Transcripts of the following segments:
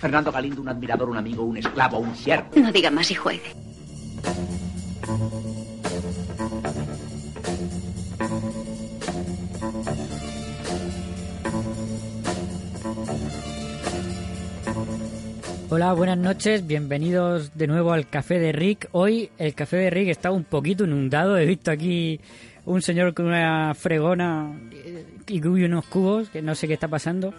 Fernando Galindo, un admirador, un amigo, un esclavo, un siervo. No diga más y juegue. Hola, buenas noches, bienvenidos de nuevo al Café de Rick. Hoy el Café de Rick está un poquito inundado, he visto aquí un señor con una fregona y unos cubos, que no sé qué está pasando.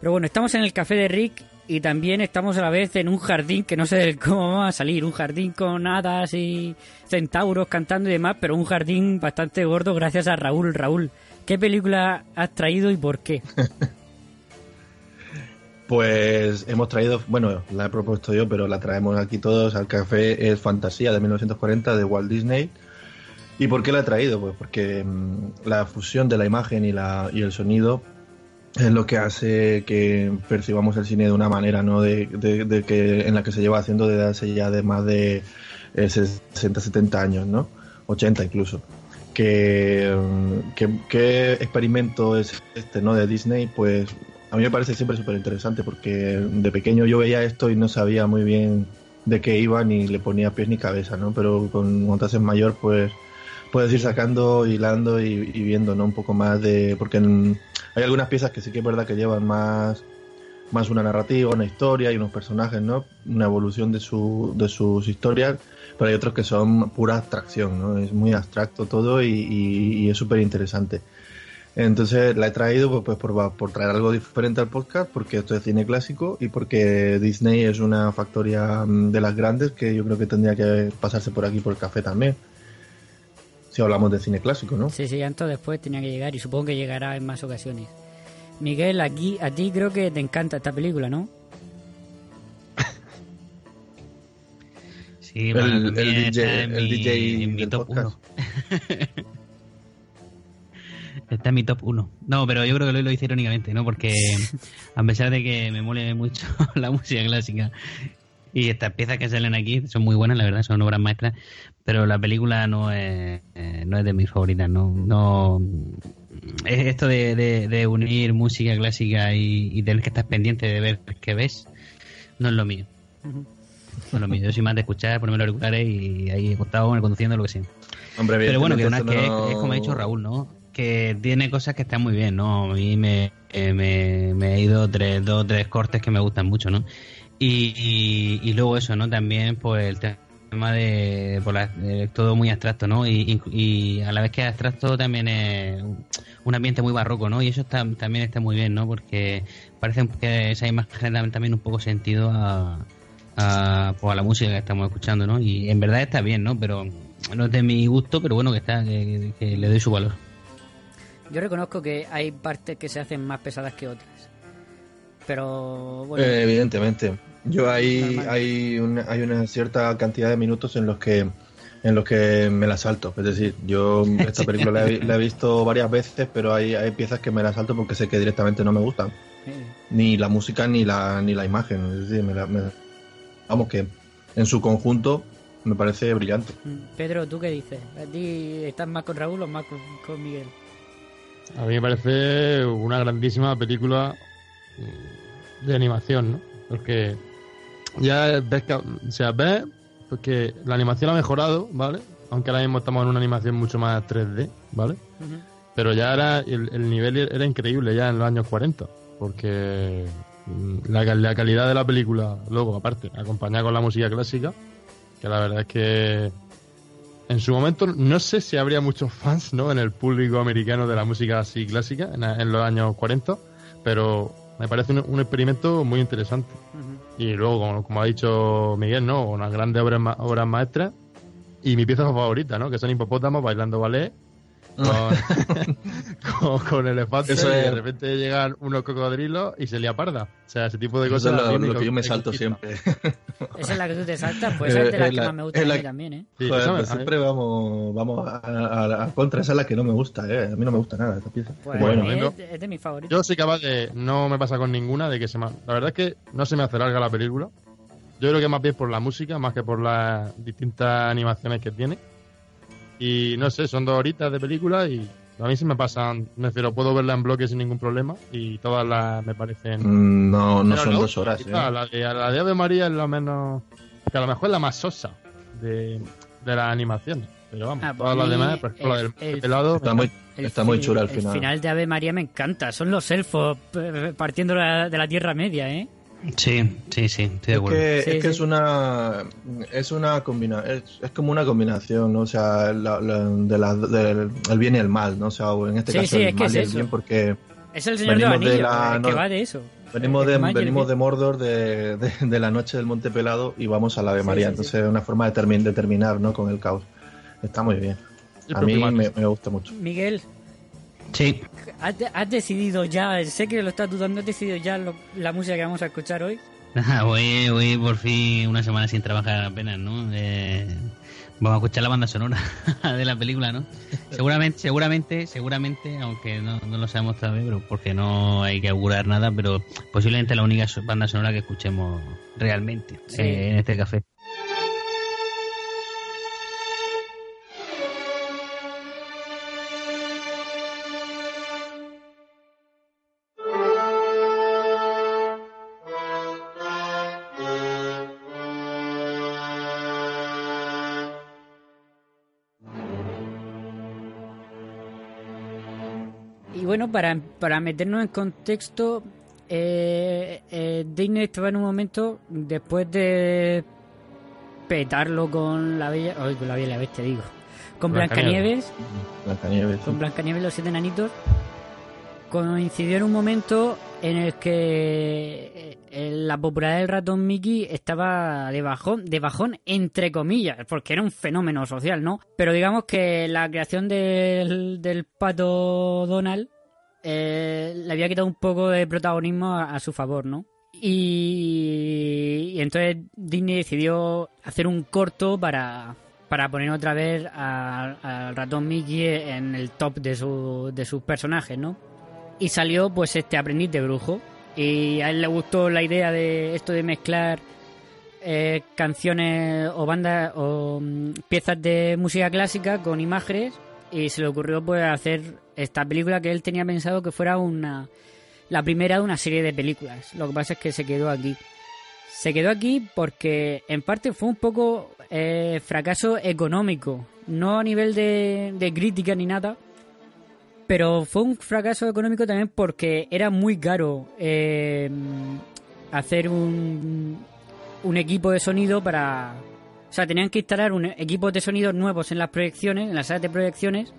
Pero bueno, estamos en el Café de Rick y también estamos a la vez en un jardín que no sé cómo va a salir, un jardín con hadas y centauros cantando y demás, pero un jardín bastante gordo gracias a Raúl. Raúl, ¿qué película has traído y por qué? Pues hemos traído, bueno, la he propuesto yo, pero la traemos aquí todos al café. Es Fantasía de 1940 de Walt Disney. ¿Y por qué la he traído? Pues porque mm, la fusión de la imagen y, la, y el sonido es lo que hace que percibamos el cine de una manera, ¿no? De, de- que en la que se lleva haciendo desde hace ya de más de eh, 60, 70 años, ¿no? 80 incluso. Que, mm, que- ¿Qué experimento es este, ¿no? De Disney? Pues a mí me parece siempre súper interesante porque de pequeño yo veía esto y no sabía muy bien de qué iba ni le ponía pies ni cabeza, ¿no? Pero con haces mayor, pues puedes ir sacando, hilando y, y viendo, ¿no? Un poco más de... Porque en- hay algunas piezas que sí que es verdad que llevan más, más una narrativa, una historia y unos personajes, ¿no? Una evolución de, su, de sus historias, pero hay otros que son pura abstracción, ¿no? Es muy abstracto todo y, y- y es súper interesante. Entonces la he traído pues, pues, por, por traer algo diferente al podcast, porque esto es cine clásico y porque Disney es una factoría mm, de las grandes que yo creo que tendría que pasarse por aquí por el café también. Si hablamos de cine clásico, ¿no? Sí, sí, antes o después tenía que llegar y supongo que llegará en más ocasiones. Miguel, aquí a ti creo que te encanta esta película, ¿no? Sí, El- el DJ está en el mi, DJ en mi top podcast. 1. Está en mi top 1. No, pero yo creo que lo, lo hice irónicamente, ¿no? Porque a pesar de que me mole mucho la música clásica y estas piezas que salen aquí son muy buenas, la verdad, son obras maestras, pero la película no es, eh, no es de mis favoritas, ¿no? no es esto de, de- de unir música clásica y, y tener que estar pendiente de ver qué ves, no es lo mío. No es lo mío. Yo soy más de escuchar, ponerme los auriculares y ahí acostado, conduciendo, lo que sea. Hombre, Pero bueno, que, una, que evidentemente es, no- como ha dicho Raúl, ¿no? Que tiene cosas que están muy bien, ¿no? A mí me, eh, me, me he ido tres, dos tres cortes que me gustan mucho, ¿no? Y, y, y luego eso, ¿no? También, pues el tema de, por la- de todo muy abstracto, ¿no? Y, y, y a la vez que es abstracto también es un- ambiente muy barroco, ¿no? Y eso está, también está muy bien, ¿no? Porque parece que esa imagen da también un poco sentido a, a, pues, a la música que estamos escuchando, ¿no? Y en verdad está bien, ¿no? Pero no es de mi gusto, pero bueno, que está, que, que le doy su valor. Yo reconozco que hay partes que se hacen más pesadas que otras. Pero bueno, Eh, evidentemente. Yo hay, Normal. hay, una, hay una cierta cantidad de minutos en los que en los que me la salto. Es decir, yo esta película la he, la he visto varias veces, pero hay, hay piezas que me la salto porque sé que directamente no me gustan. Ni la música ni la, ni la imagen. Es decir, me la- me- vamos que en su conjunto me parece brillante. mm, Pedro, ¿tú qué dices? ¿A ti estás más con Raúl o más con, con Miguel? A mí me parece una grandísima película mm, de animación, ¿no? Porque ya ves que, o sea, ves pues que la animación ha mejorado, ¿vale? Aunque ahora mismo estamos en una animación mucho más 3D, ¿vale? Pero ya era el, el nivel era increíble ya en los años 40, porque mm, la, cal- la calidad de la película, luego aparte, acompañada con la música clásica, que la verdad es que en su momento no sé si habría muchos fans ¿no? en el público americano de la música así clásica en, en los años 40, pero me parece un, un experimento muy interesante. Y luego, como, como ha dicho Miguel, ¿no? unas grandes obras, ma- obras maestras y mi pieza favorita, ¿no? que son hipopótamos bailando ballet con, con elefantes Eso y de es- repente llegan unos cocodrilos y se lía parda. O sea, ese tipo de Eso cosas. es a lo, que yo me salto siempre. Esa es la que tú te saltas, pues esa es de Eh, las eh, que la- más me gusta es a la- mí también, ¿eh? Sí, Joder, pues siempre vamos, vamos a, a- a contra, esa es la que no me gusta, ¿eh? A mí no me gusta nada esta pieza. Pues Bueno, a mí ¿no? es, es de mis favoritos. Yo soy capaz de. No me pasa con ninguna de que se me. La verdad es que no se me hace larga la película. Yo creo que más bien por la música, más que por las distintas animaciones que tiene. Y no sé, son dos horitas de película y a mí se me pasan. Me refiero, puedo verla en bloque sin ningún problema y todas las me parecen. Mm, No, no Pero son la dos horas, última, ¿eh? La de, la de Ave María es la menos. Que a lo mejor es la más sosa de, de las animaciones. Pero vamos, Ah, pues todas a las demás, por ejemplo, la el- del el- pelado. Está muy, El está muy chula al El final. final de Ave María me encanta. Son los elfos p- partiendo la- de la Tierra Media, ¿eh? Sí, sí, sí, estoy de Es acuerdo. que, Sí, es, que sí. es una es una combina es, es como una combinación ¿no? o sea la- la- de la, del el bien y el mal no o sea o en este Sí, caso sí, el es que mal es y el eso. bien porque Es el Señor de los Venimos de Anillos, la- eh, que va de eso. venimos de venimos. Mordor de, de, de la noche del Monte Pelado y vamos a la Ave Sí, María sí, entonces es una forma de, termi- de terminar no con el caos está muy bien El a mí me gusta mucho Miguel, Sí, ¿has, has decidido ya, sé que lo estás dudando, has decidido ya lo- la música que vamos a escuchar hoy? Voy, voy por fin una semana sin trabajar apenas, ¿no? Eh, vamos a escuchar la banda sonora de la película, ¿no? Seguramente, seguramente, seguramente, aunque no, no lo sabemos todavía, pero porque no hay que augurar nada, pero posiblemente la única banda sonora que escuchemos realmente Sí. eh, en este café. Bueno, para, para meternos en contexto, eh, eh, Disney estaba en un momento, después de petarlo con la Bella... Ay, con la Bella Bestia, digo. Con Blancanieves. Con Blancanieves los siete enanitos, coincidió en un momento en el que eh, la popularidad del ratón Mickey estaba de bajón, de bajón entre comillas, porque era un fenómeno social, ¿no? Pero digamos que la creación del, del pato Donald eh, le había quitado un poco de protagonismo a, su favor, ¿no? Y, entonces Disney decidió hacer un corto para, para poner otra vez al ratón Mickey en el top de, su, de sus personajes, ¿no? Y salió pues este aprendiz de brujo. Y a él le gustó la idea de esto de mezclar eh, canciones o bandas o mm, piezas de música clásica con imágenes y se le ocurrió pues hacer esta película que él tenía pensado que fuera una la primera de una serie de películas. Lo que pasa es que se quedó aquí. Se quedó aquí porque en parte fue un poco eh, fracaso económico, no a nivel de, de crítica ni nada, pero fue un fracaso económico también porque era muy caro eh, hacer un, un equipo de sonido para... O sea, tenían que instalar un equipo de sonido nuevos en las proyecciones, en las salas de proyecciones,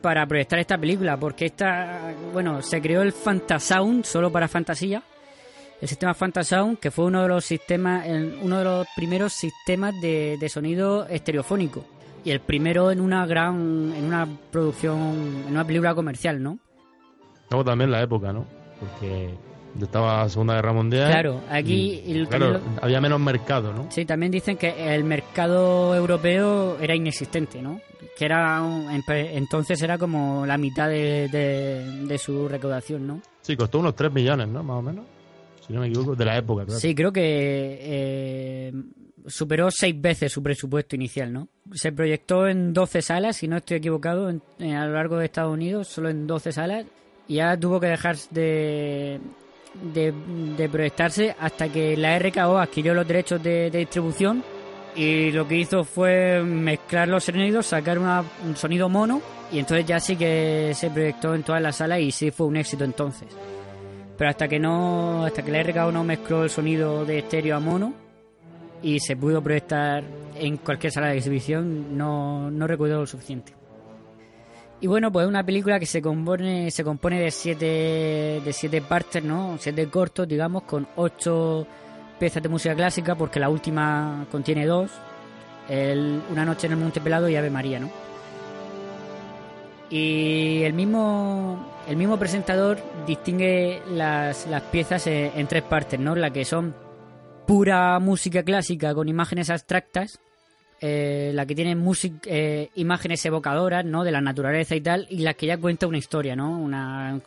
para proyectar esta película, porque esta, bueno, se creó el Fantasound solo para fantasía, el sistema Fantasound, que fue uno de los sistemas, uno de los primeros sistemas de, de sonido estereofónico y el primero en una gran, en una producción, en una película comercial, ¿no? Luego también la época, ¿no? Porque estaba la Segunda Guerra Mundial. Claro, aquí y, el- claro, también había menos mercado, ¿no? Sí, también dicen que el mercado europeo era inexistente, ¿no? Que era un- en- entonces era como la mitad de, de- de su recaudación, ¿no? Sí, costó unos 3 millones, ¿no? Más o menos. Si no me equivoco, de la época, claro. Sí, creo que eh, superó seis veces su presupuesto inicial, ¿no? Se proyectó en 12 salas, si no estoy equivocado, en- en- a lo largo de Estados Unidos, solo en 12 salas, y ya tuvo que dejar de, de, proyectarse hasta que la RKO adquirió los derechos de, distribución y lo que hizo fue mezclar los sonidos, sacar un sonido mono y entonces ya sí que se proyectó en todas las salas y sí fue un éxito entonces. Pero hasta que no, hasta que la RKO no mezcló el sonido de estéreo a mono y se pudo proyectar en cualquier sala de exhibición, no, no recuerdo lo suficiente. Y bueno, pues es una película que se compone, se compone de siete, de siete partes, ¿no? Siete cortos, digamos, con ocho piezas de música clásica, porque la última contiene dos. El- una noche en el Monte Pelado y Ave María, ¿no? Y el mismo, el mismo presentador distingue las, las piezas en, en tres partes, ¿no? La que son pura música clásica con imágenes abstractas, eh, la que tiene música, eh, imágenes evocadoras, ¿no? De la naturaleza y tal, y la que ya cuenta una historia, ¿no? Una,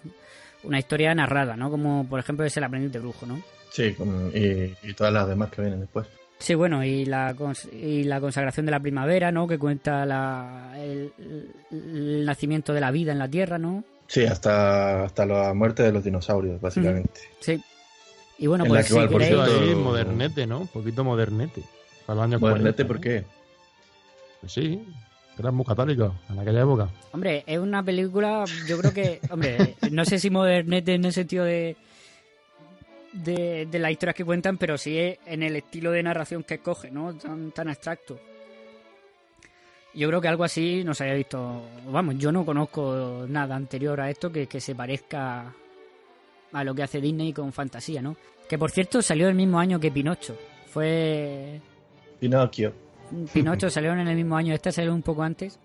una historia narrada, ¿no? Como por ejemplo es el aprendiz de brujo, ¿no? Sí, y, y todas las demás que vienen después. Sí, bueno, y la, y la consagración de la primavera, ¿no? Que cuenta la, el, el nacimiento de la vida en la Tierra, ¿no? Sí, hasta, hasta la muerte de los dinosaurios, básicamente. Sí. Y bueno, En la pues que por queréis... cierto, Ahí, modernete, ¿no? Un poquito modernete. Para los años Modernete, 40, ¿por qué? Pues sí, eran muy católicos en aquella época. Hombre, es una película, yo creo que, hombre, no sé si modernete en el sentido de, de, de las historias que cuentan, pero sí es en el estilo de narración que escoge, ¿no? Tan, tan abstracto. Yo creo que algo así no se haya visto, vamos, yo no conozco nada anterior a esto que, que se parezca a lo que hace Disney con fantasía, ¿no? Que por cierto salió el mismo año que Pinocho. Fue Pinocchio. Pinocho salió en el mismo año, esta salió un poco antes.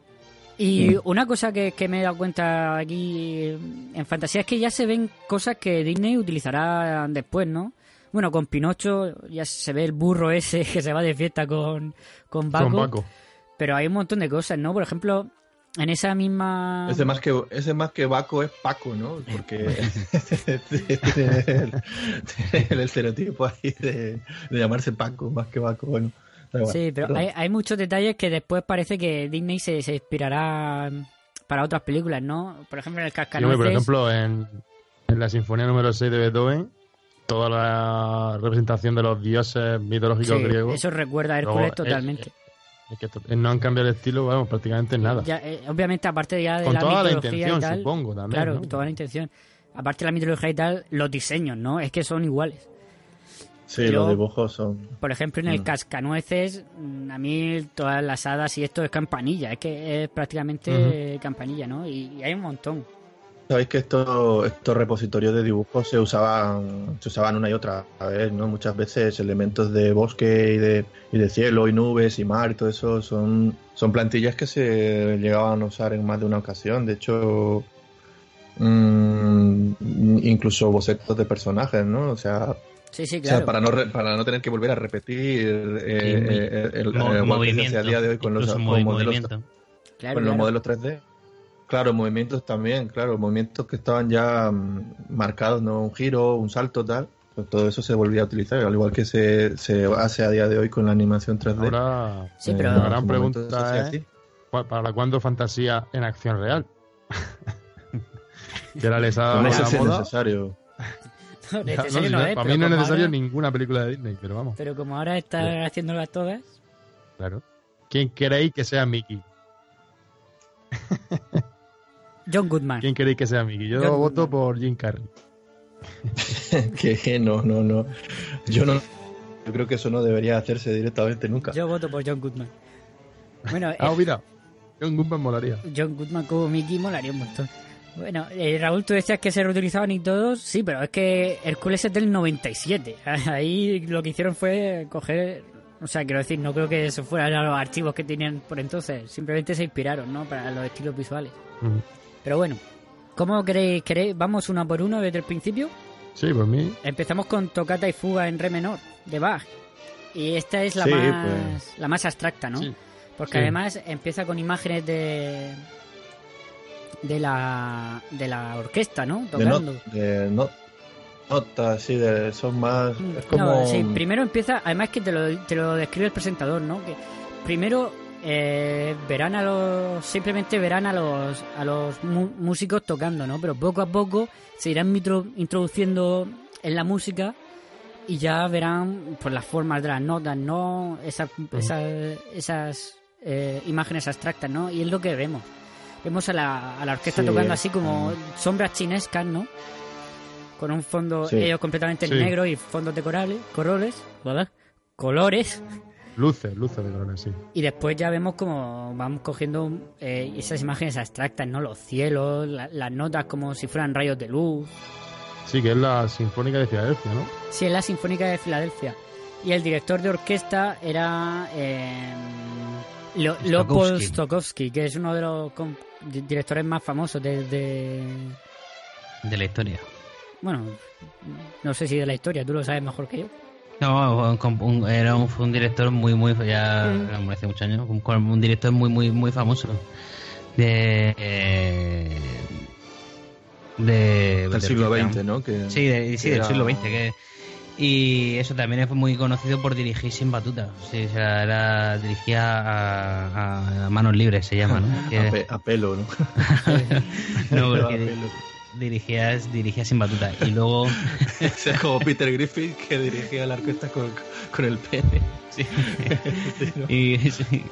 Y una cosa que, que me he dado cuenta aquí en fantasía es que ya se ven cosas que Disney utilizará después, ¿no? Bueno, con Pinocho ya se ve el burro ese que se va de fiesta con, con Baco. Con Baco. Pero hay un montón de cosas, ¿no? Por ejemplo, en esa misma... Ese más que ese más que Baco es Paco, ¿no? Porque tiene el, tiene el estereotipo ahí de, de llamarse Paco más que Baco. Bueno, Sí, pero Perdón. hay, hay muchos detalles que después parece que Disney se, se inspirará para otras películas, ¿no? Por ejemplo, en el Cascanueces... por ejemplo, en, en la Sinfonía número 6 de Beethoven, toda la representación de los dioses mitológicos Sí, griegos. eso recuerda a Hércules eh, totalmente. Es que to- no han cambiado el estilo, vamos, prácticamente en nada. Ya, eh, obviamente, aparte ya de Con la toda la intención, y tal. supongo, también, Claro, ¿no? toda la intención. Aparte de la mitología y tal, los diseños, ¿no? Es que son iguales. Sí, Yo- los dibujos son. Por ejemplo, en el Mm. Cascanueces, mm, a mí todas las hadas y esto es campanilla. Es que es prácticamente campanilla, ¿no? Y, y hay un montón. Sabéis que estos, estos repositorios de dibujos se usaban, se usaban una y otra vez, ¿no? Muchas veces elementos de bosque y de, y de cielo y nubes y mar y todo eso son, son plantillas que se llegaban a usar en más de una ocasión. De hecho, mm, incluso bocetos de personajes, ¿no? O sea, Sí, sí, o claro. sea, para no, re- para no tener que volver a repetir eh, eh, el, el- el- movimiento, a día de hoy con los, con modelos movimiento. Claro, con los claro. modelos 3D. Claro, movimientos también, claro, movimientos que estaban ya mm, marcados, ¿no? Un giro, un salto, tal. Pues todo eso se volvía a utilizar, al igual que se, se hace a día de hoy con la animación 3D. Ahora, Sí, Eh, pero- la gran pregunta es: así. ¿cuál- ¿para cuándo fantasía en acción real? que era les ha dado la moda. necesario. No, no, no es, para mí no es necesario ahora- ninguna película de Disney, pero vamos, Pero como ahora está haciéndolas todas, claro. ¿Quién queréis que sea Mickey? John Goodman. ¿Quién queréis que sea Mickey? Yo John voto Goodman. por Jim Carrey. que no, no, no. Yo no. Yo creo que eso no debería hacerse directamente nunca. Yo voto por John Goodman. Bueno, Ah, eh, mira, John Goodman molaría. John Goodman como Mickey molaría un montón. Bueno, eh, Raúl, tú decías que se reutilizaban y todos. Sí, pero es que Hércules es del 97. Ahí lo que hicieron fue coger. O sea, quiero decir, no creo que eso fueran los archivos que tenían por entonces. Simplemente se inspiraron, ¿no? Para los estilos visuales. Pero bueno, ¿cómo queréis? queréis? ¿Vamos una por uno desde el principio? Sí, por mí. Empezamos con Tocata y Fuga en Re menor, de Bach. Y esta es la, Sí, más, pues. la más abstracta, ¿no? Sí. Porque Sí. además empieza con imágenes de de la de la orquesta, ¿no? De, Tocando. de no- notas, sí, de, son más. Es como. No, sí, primero empieza, además que te lo, te lo describe el presentador, ¿no? Que primero eh, verán a los, simplemente verán a los, a los músicos tocando, ¿no? Pero poco a poco se irán introduciendo en la música y ya verán pues las formas de las notas, ¿no? Esas, esas, esas eh, imágenes abstractas, ¿no? Y es lo que vemos. Vemos a la, a la orquesta Sí. tocando así como sombras chinescas, ¿no? Con un fondo Sí. ellos completamente Sí. negro y fondos de corales, corales, ¿verdad? Colores. Luces, luces de colores, sí. Y después ya vemos como vamos cogiendo eh, esas imágenes abstractas, ¿no? Los cielos, la- las notas como si fueran rayos de luz. Sí, que es la Sinfónica de Filadelfia, ¿no? Sí, es la Sinfónica de Filadelfia. Y el director de orquesta era... eh, Lo, Leopold Stokowski, que es uno de los directores más famosos de, de- De la historia. Bueno, no sé si de la historia, tú lo sabes mejor que yo. No, un comp- un- era un, fue un director muy, muy, ya Mm. hace muchos años, un, director muy, muy, muy famoso. De. eh, de Del siglo XX, ¿no? Que- sí, de- sí, que del era- siglo XX. Que, y eso también fue muy conocido por dirigir sin batuta. Sí, o sea, era, dirigía a, a- manos libres, se llama, ¿no? Que- a, pe- a pelo, ¿no? no, A porque dirigía, dirigía sin batuta. Y luego. Es como Peter Griffin que dirigía la orquesta con, con el pene. Sí. y, sí.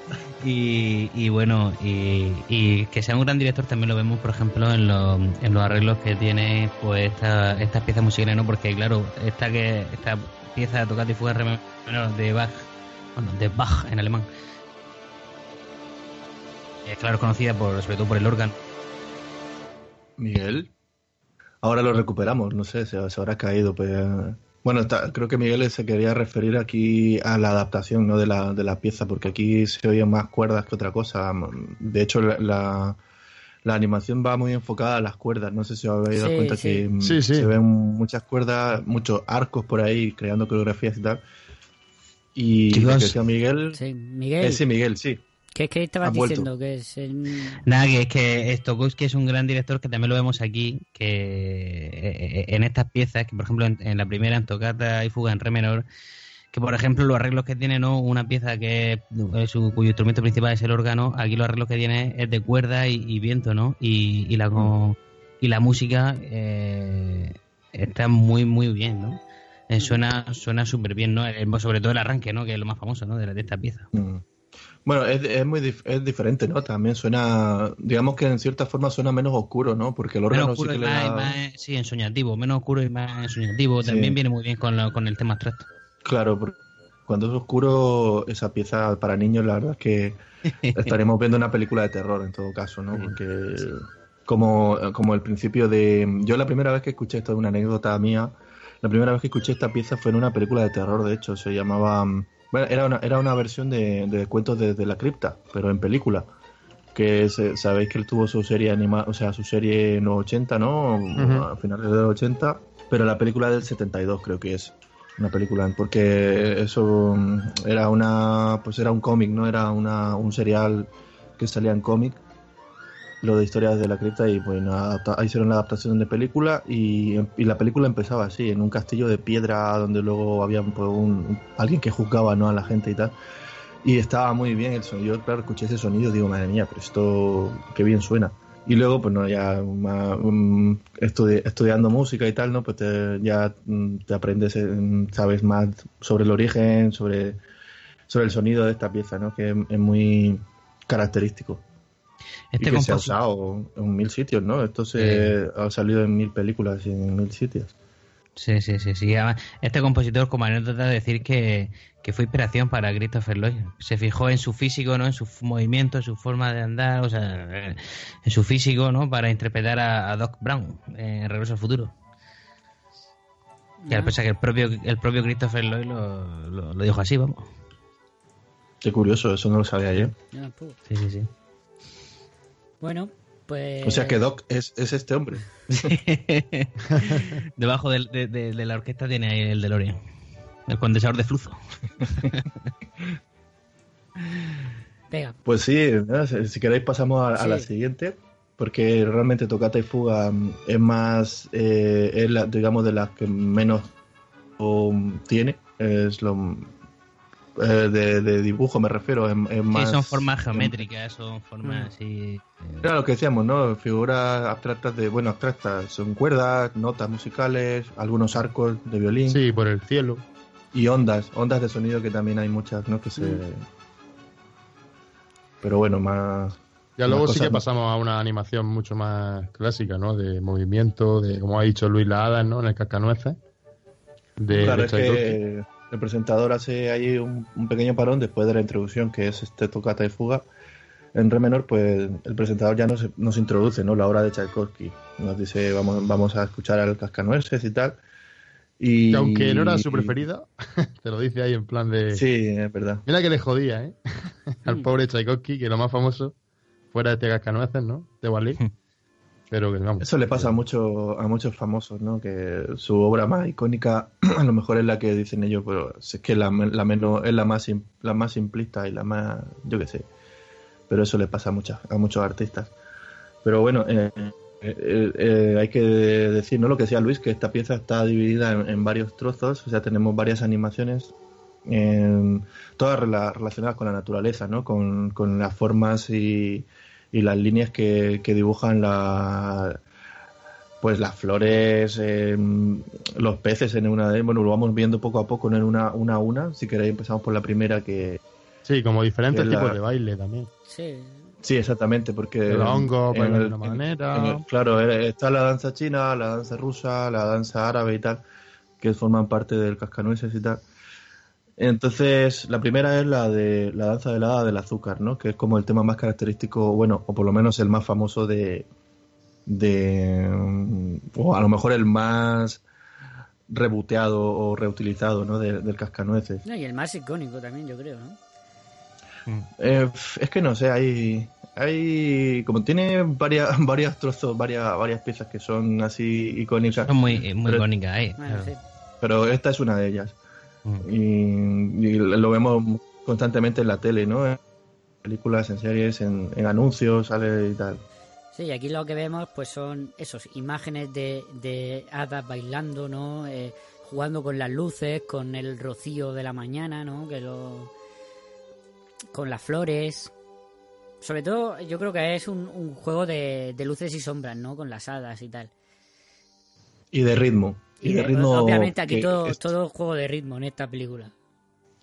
y, y bueno, y, y que sea un gran director también lo vemos, por ejemplo, en, los en los arreglos que tiene pues esta, estas piezas musicales, ¿no? Porque, claro, esta que esta pieza de tocata y fuga de Bach, bueno, de Bach en alemán, es claro, es conocida por, sobre todo por el órgano. Miguel. Ahora lo recuperamos, no sé, se, se habrá caído. Pues, bueno, está- creo que Miguel se quería referir aquí a la adaptación ¿no? de, la, de la pieza, porque aquí se oyen más cuerdas que otra cosa. De hecho, la, la, la animación va muy enfocada a las cuerdas. No sé si os habéis dado Sí, cuenta sí. que mm, Sí, sí. se ven muchas cuerdas, muchos arcos por ahí creando coreografías y tal. Y que decía Miguel. Sí, Miguel, Eh, sí, Miguel, sí. ¿Qué es que estabas diciendo? Que es el... Nada, que es que Stokowski es un gran director que también lo vemos aquí, que eh, en estas piezas, que por ejemplo en, en la primera, en Tocata y Fuga en Re menor, que por ejemplo los arreglos que tiene, ¿no? Una pieza que es su, cuyo instrumento principal es el órgano, aquí los arreglos que tiene es de cuerda y, y viento, ¿no? Y, y la, y la música eh, está muy, muy bien, ¿no? Eh, suena suena súper bien, ¿no? Eh, Sobre todo el arranque, ¿no? Que es lo más famoso, ¿no? De, la- de esta pieza. Mm. Bueno, es, es muy dif- es diferente, ¿no? También suena, digamos que en cierta forma suena menos oscuro, ¿no? Porque el órgano menos sí oscuro que y le da... más, sí, ensoñativo, menos oscuro y más ensoñativo. Sí. También viene muy bien con, la- con el tema abstracto. Claro, porque cuando es oscuro, esa pieza para niños, la verdad es que estaremos viendo una película de terror en todo caso, ¿no? Porque como, como el principio de... Yo la primera vez que escuché esto es una anécdota mía, la primera vez que escuché esta pieza fue en una película de terror, de hecho, se llamaba... Bueno, era una, era una versión de, de cuentos de, de la cripta, pero en película. Que se- sabéis que él tuvo su serie anima, o sea, su serie en los 80, ¿no? A finales de los 80, pero la película del 72 creo que es una película, porque eso mm, era una, pues era un cómic, ¿no? Era una, un serial que salía en cómic, lo de historias de la cripta y bueno, adapta- hicieron la adaptación de película y, y la película empezaba así, en un castillo de piedra donde luego había pues, un, alguien que juzgaba, ¿no? A la gente y tal. Y estaba muy bien el sonido. Claro, escuché ese sonido digo, madre mía, pero esto, qué bien suena. Y luego, pues no, ya mm, estudi- estudiando música y tal, ¿no? Pues te- ya mm, te aprendes, eh, sabes más sobre el origen, sobre, sobre el sonido de esta pieza, ¿no? Que es, es muy característico. Este y que se ha usado en mil sitios, ¿no? Esto se ha salido en mil películas y en mil sitios. Sí, sí, sí, sí. Además, Este compositor, como anécdota, decir que, que fue inspiración para Christopher Lloyd. Se fijó en su físico, ¿no? En su movimiento, en su forma de andar, o sea, en su físico, ¿no? Para interpretar a, a Doc Brown en Regreso al Futuro. Y al pensar que el propio, el propio Christopher Lloyd lo, lo, lo dijo así, vamos. Qué curioso, eso no lo sabía yo. Tampoco. Sí, sí, sí. Bueno, pues... O sea que Doc es, es este hombre. Debajo del- de, de- de la orquesta tiene ahí el DeLorean. El condensador de flujo. Venga, Pues sí, ¿no? si queréis pasamos a, a la siguiente, porque realmente Tocata y Fuga mm, es más, eh, es la, digamos, de las que menos um, tiene, es lo mm, eh, de, de dibujo me refiero, es, es más... Sí, son formas geométricas, son formas así. eh, Era lo que decíamos, ¿no? Figuras abstractas de, bueno, abstractas, son cuerdas, notas musicales, algunos arcos de violín Sí, por el cielo. y ondas, ondas de sonido que también hay muchas, ¿no? Que se... Pero bueno, más... Ya luego sí que pasamos a una animación mucho más clásica, ¿no? De movimiento, de como ha dicho Luis Lahadas, ¿no? En el Cascanueces. De, claro, de es Tchaikovsky. que el presentador hace ahí un, un pequeño parón después de la introducción, que es este tocata y fuga. En re menor, pues el presentador ya nos, nos introduce, ¿no? La obra de Tchaikovsky. Nos dice, vamos, vamos a escuchar al cascanueces y tal. Y, Que aunque no era su preferida, te lo dice ahí en plan de. Sí, es verdad. Mira que le jodía, ¿eh? Al pobre Tchaikovsky, que lo más famoso fuera de este cascanueces, ¿no? De Wally. Eso le pasa a, mucho, a muchos famosos, ¿no? Que su obra más icónica a lo mejor es la que dicen ellos, pero es que la, menos, es la más, la más simplista y la más, yo qué sé. Pero eso le pasa a, muchas, a muchos artistas. Pero bueno, eh, eh, eh, hay que decir, ¿no? Lo que decía Luis, que esta pieza está dividida en, varios trozos, o sea, tenemos varias animaciones, en- todas rela- relacionadas con la naturaleza, ¿no? Con, con las formas y, y las líneas que, que dibujan la, pues las flores, eh, los peces en una de, bueno, lo vamos viendo poco a poco, ¿no? en una, una a una. Si queréis empezamos por la primera que, Sí, como diferentes la- tipos de baile también. Sí. Sí, exactamente, porque... El hongo, en de una en- manera. el- claro, eh, está la danza china, la danza rusa, la danza árabe y tal, que forman parte del cascanueces y tal. Entonces, la primera es la de la danza de la hada del azúcar, ¿no? Que es como el tema más característico, bueno, o por lo menos el más famoso de... de mm, o a lo mejor el más reboteado o reutilizado, ¿no? De- del cascanueces. No, y el más icónico también, yo creo, ¿no? Eh, es que no sé, hay, hay como tiene varias, varios trozos, varias, varias piezas que son así icónicas. Son muy, muy Pero- icónicas, ¿eh? Bueno, sí. Pero esta es una de ellas. Mm. Y, y lo vemos constantemente en la tele, ¿no? En películas, en series, en, en anuncios, sale y tal. Sí, y aquí lo que vemos pues son esos imágenes de, de hadas bailando, ¿no? Eh, jugando con las luces, con el rocío de la mañana, ¿no? Que lo... con las flores. Sobre todo, yo creo que es un, un juego de, de luces y sombras, ¿no? Con las hadas y tal. Y de ritmo. Y, de eh, ritmo. obviamente aquí todo, es- todo juego de ritmo en esta película.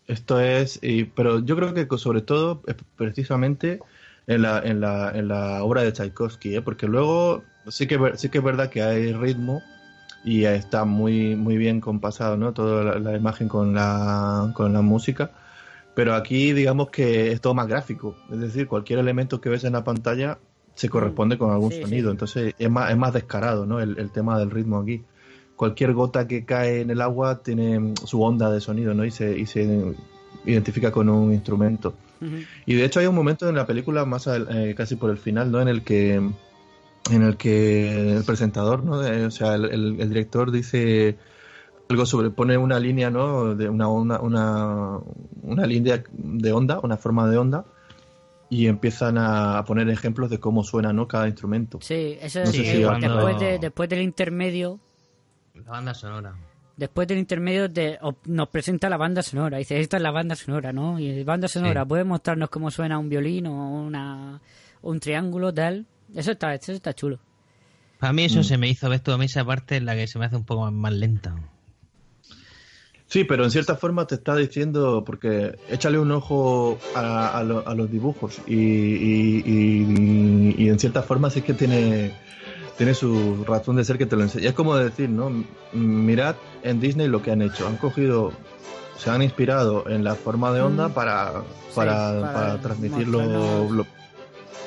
Esto es, y, pero yo creo que sobre todo es precisamente en la, en la, en la obra de Tchaikovsky, ¿eh? porque luego sí que, sí que es verdad que hay ritmo y está muy, muy bien compasado, ¿no? Toda la, la imagen con la, con la música, pero aquí digamos que es todo más gráfico, es decir, cualquier elemento que ves en la pantalla se corresponde con algún Sí, sonido, sí. entonces es más, es más descarado, ¿no? El, el tema del ritmo aquí cualquier gota que cae en el agua tiene mm, su onda de sonido, ¿no? Y se, y se identifica con un instrumento. Y de hecho hay un momento en la película, más al- eh, casi por el final, ¿no? En el que en el que el presentador, ¿no? O sea, el, el- el director dice algo sobre, pone una línea, ¿no? De una, una, una, una línea de onda, una forma de onda, y empiezan a poner ejemplos de cómo suena, ¿no? Cada instrumento. Sí, eso No es sé eh, después, de- después del intermedio. La banda sonora. Después del intermedio te- o- nos presenta la banda sonora. Dice, esta es la banda sonora, ¿no? Y banda sonora, Sí. ¿puede mostrarnos cómo suena un violín o una, un triángulo, tal? Eso está, eso está chulo. Para mí eso Mm. se me hizo, ves tú, a mí esa parte es la que se me hace un poco más, más lenta. Sí, pero en cierta forma te está diciendo, porque échale un ojo a, a lo- a los dibujos y, y- y- y en cierta forma sí que tiene, tiene su razón de ser que te lo enseña. Es como decir, ¿no? Mirad en Disney lo que han hecho. Han cogido, se han inspirado en la forma de onda Mm. para, Sí, para, para transmitirlo lo-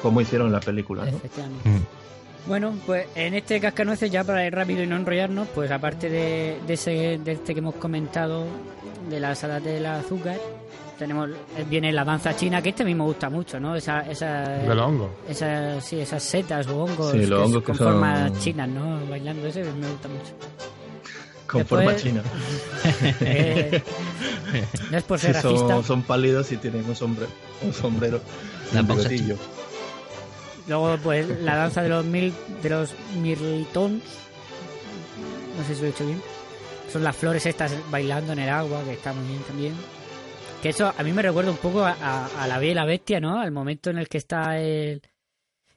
como hicieron en la película, ¿no? Efectivamente. Mm. Bueno, pues en este cascanueces, ya para ir rápido y no enrollarnos, pues aparte de, de ese, de este que hemos comentado, de las hadas del azúcar, tenemos eh, viene la danza china, que este a mí me gusta mucho, ¿no? Esa, esa, De los hongos. Esas, sí, esas setas o hongos, Sí, los que hongos con son- formas chinas, ¿no? Bailando, ese me gusta mucho. Con Después- forma china. Eh, no es por ser Sí, racista. son, son pálidos y tienen un sombrero, un sombrero La un. Luego, pues, la danza de los mil, de los mirlitons. No sé si lo he dicho bien. Son las flores estas bailando en el agua, que está muy bien también. Que eso a mí me recuerda un poco a, a- a la Bella y la Bestia, ¿no? Al momento en el que está el,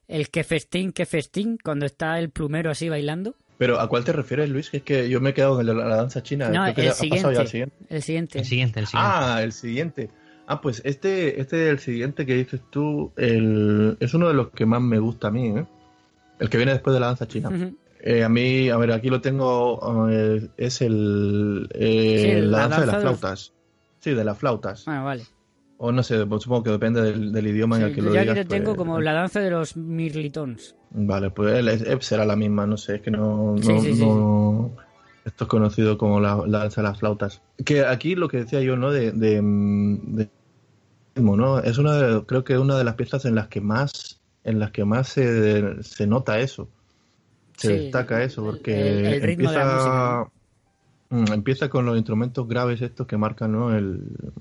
el que festín, que festín, cuando está el plumero así bailando. Pero ¿a cuál te refieres, Luis? Que es que yo me he quedado en la, la danza china. No, el ha ya siguiente. El siguiente. El siguiente, el siguiente. Ah, el siguiente. Ah, pues este, este el siguiente que dices tú, el, es uno de los que más me gusta a mí, ¿eh? El que viene después de la danza china. Eh, a mí, a ver, aquí lo tengo, eh, es el, eh, Sí, la, la danza de las flautas. Sí, de las flautas. Bueno, vale. O no sé, pues supongo que depende del, del idioma en el que yo lo digas. que lo tengo pues- como la danza de los mirlitons. Vale, pues es- eh, será la misma, no sé, es que no, no, Sí, sí, sí. no, Esto es conocido como la, la danza de las flautas. Que aquí lo que decía yo, ¿no? De, de, ¿no? Es una de- creo que es una de las piezas en las que más en las que más se, se nota eso. Se destaca eso, porque el- el ritmo de la empieza, empieza con los instrumentos graves estos que marcan ¿no?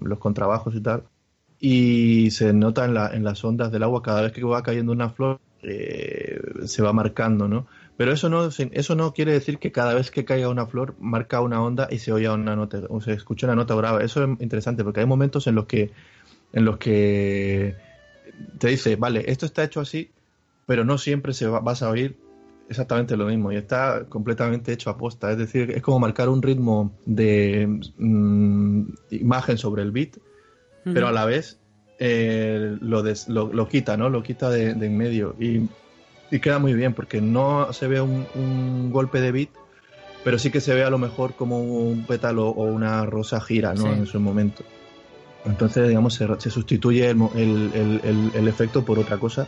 los contrabajos y tal. Y se nota en, la, en las ondas del agua cada vez que va cayendo una flor, eh, se va marcando, ¿no? Pero eso no, eso no quiere decir que cada vez que caiga una flor marca una onda y se oye una nota, o se escucha una nota grave. Eso es interesante porque hay momentos en los que, en los que te dice, vale, esto está hecho así, pero no siempre se va- vas a oír exactamente lo mismo y está completamente hecho a posta. Es decir, es como marcar un ritmo de mm, imagen sobre el beat, pero a la vez eh, lo, des- lo, lo quita, ¿no? Lo quita de, de en medio y, y queda muy bien porque no se ve un, un golpe de beat, pero sí que se ve a lo mejor como un pétalo o una rosa gira, ¿no? Sí. En su momento. Entonces, digamos, se, se sustituye el- el- el- el efecto por otra cosa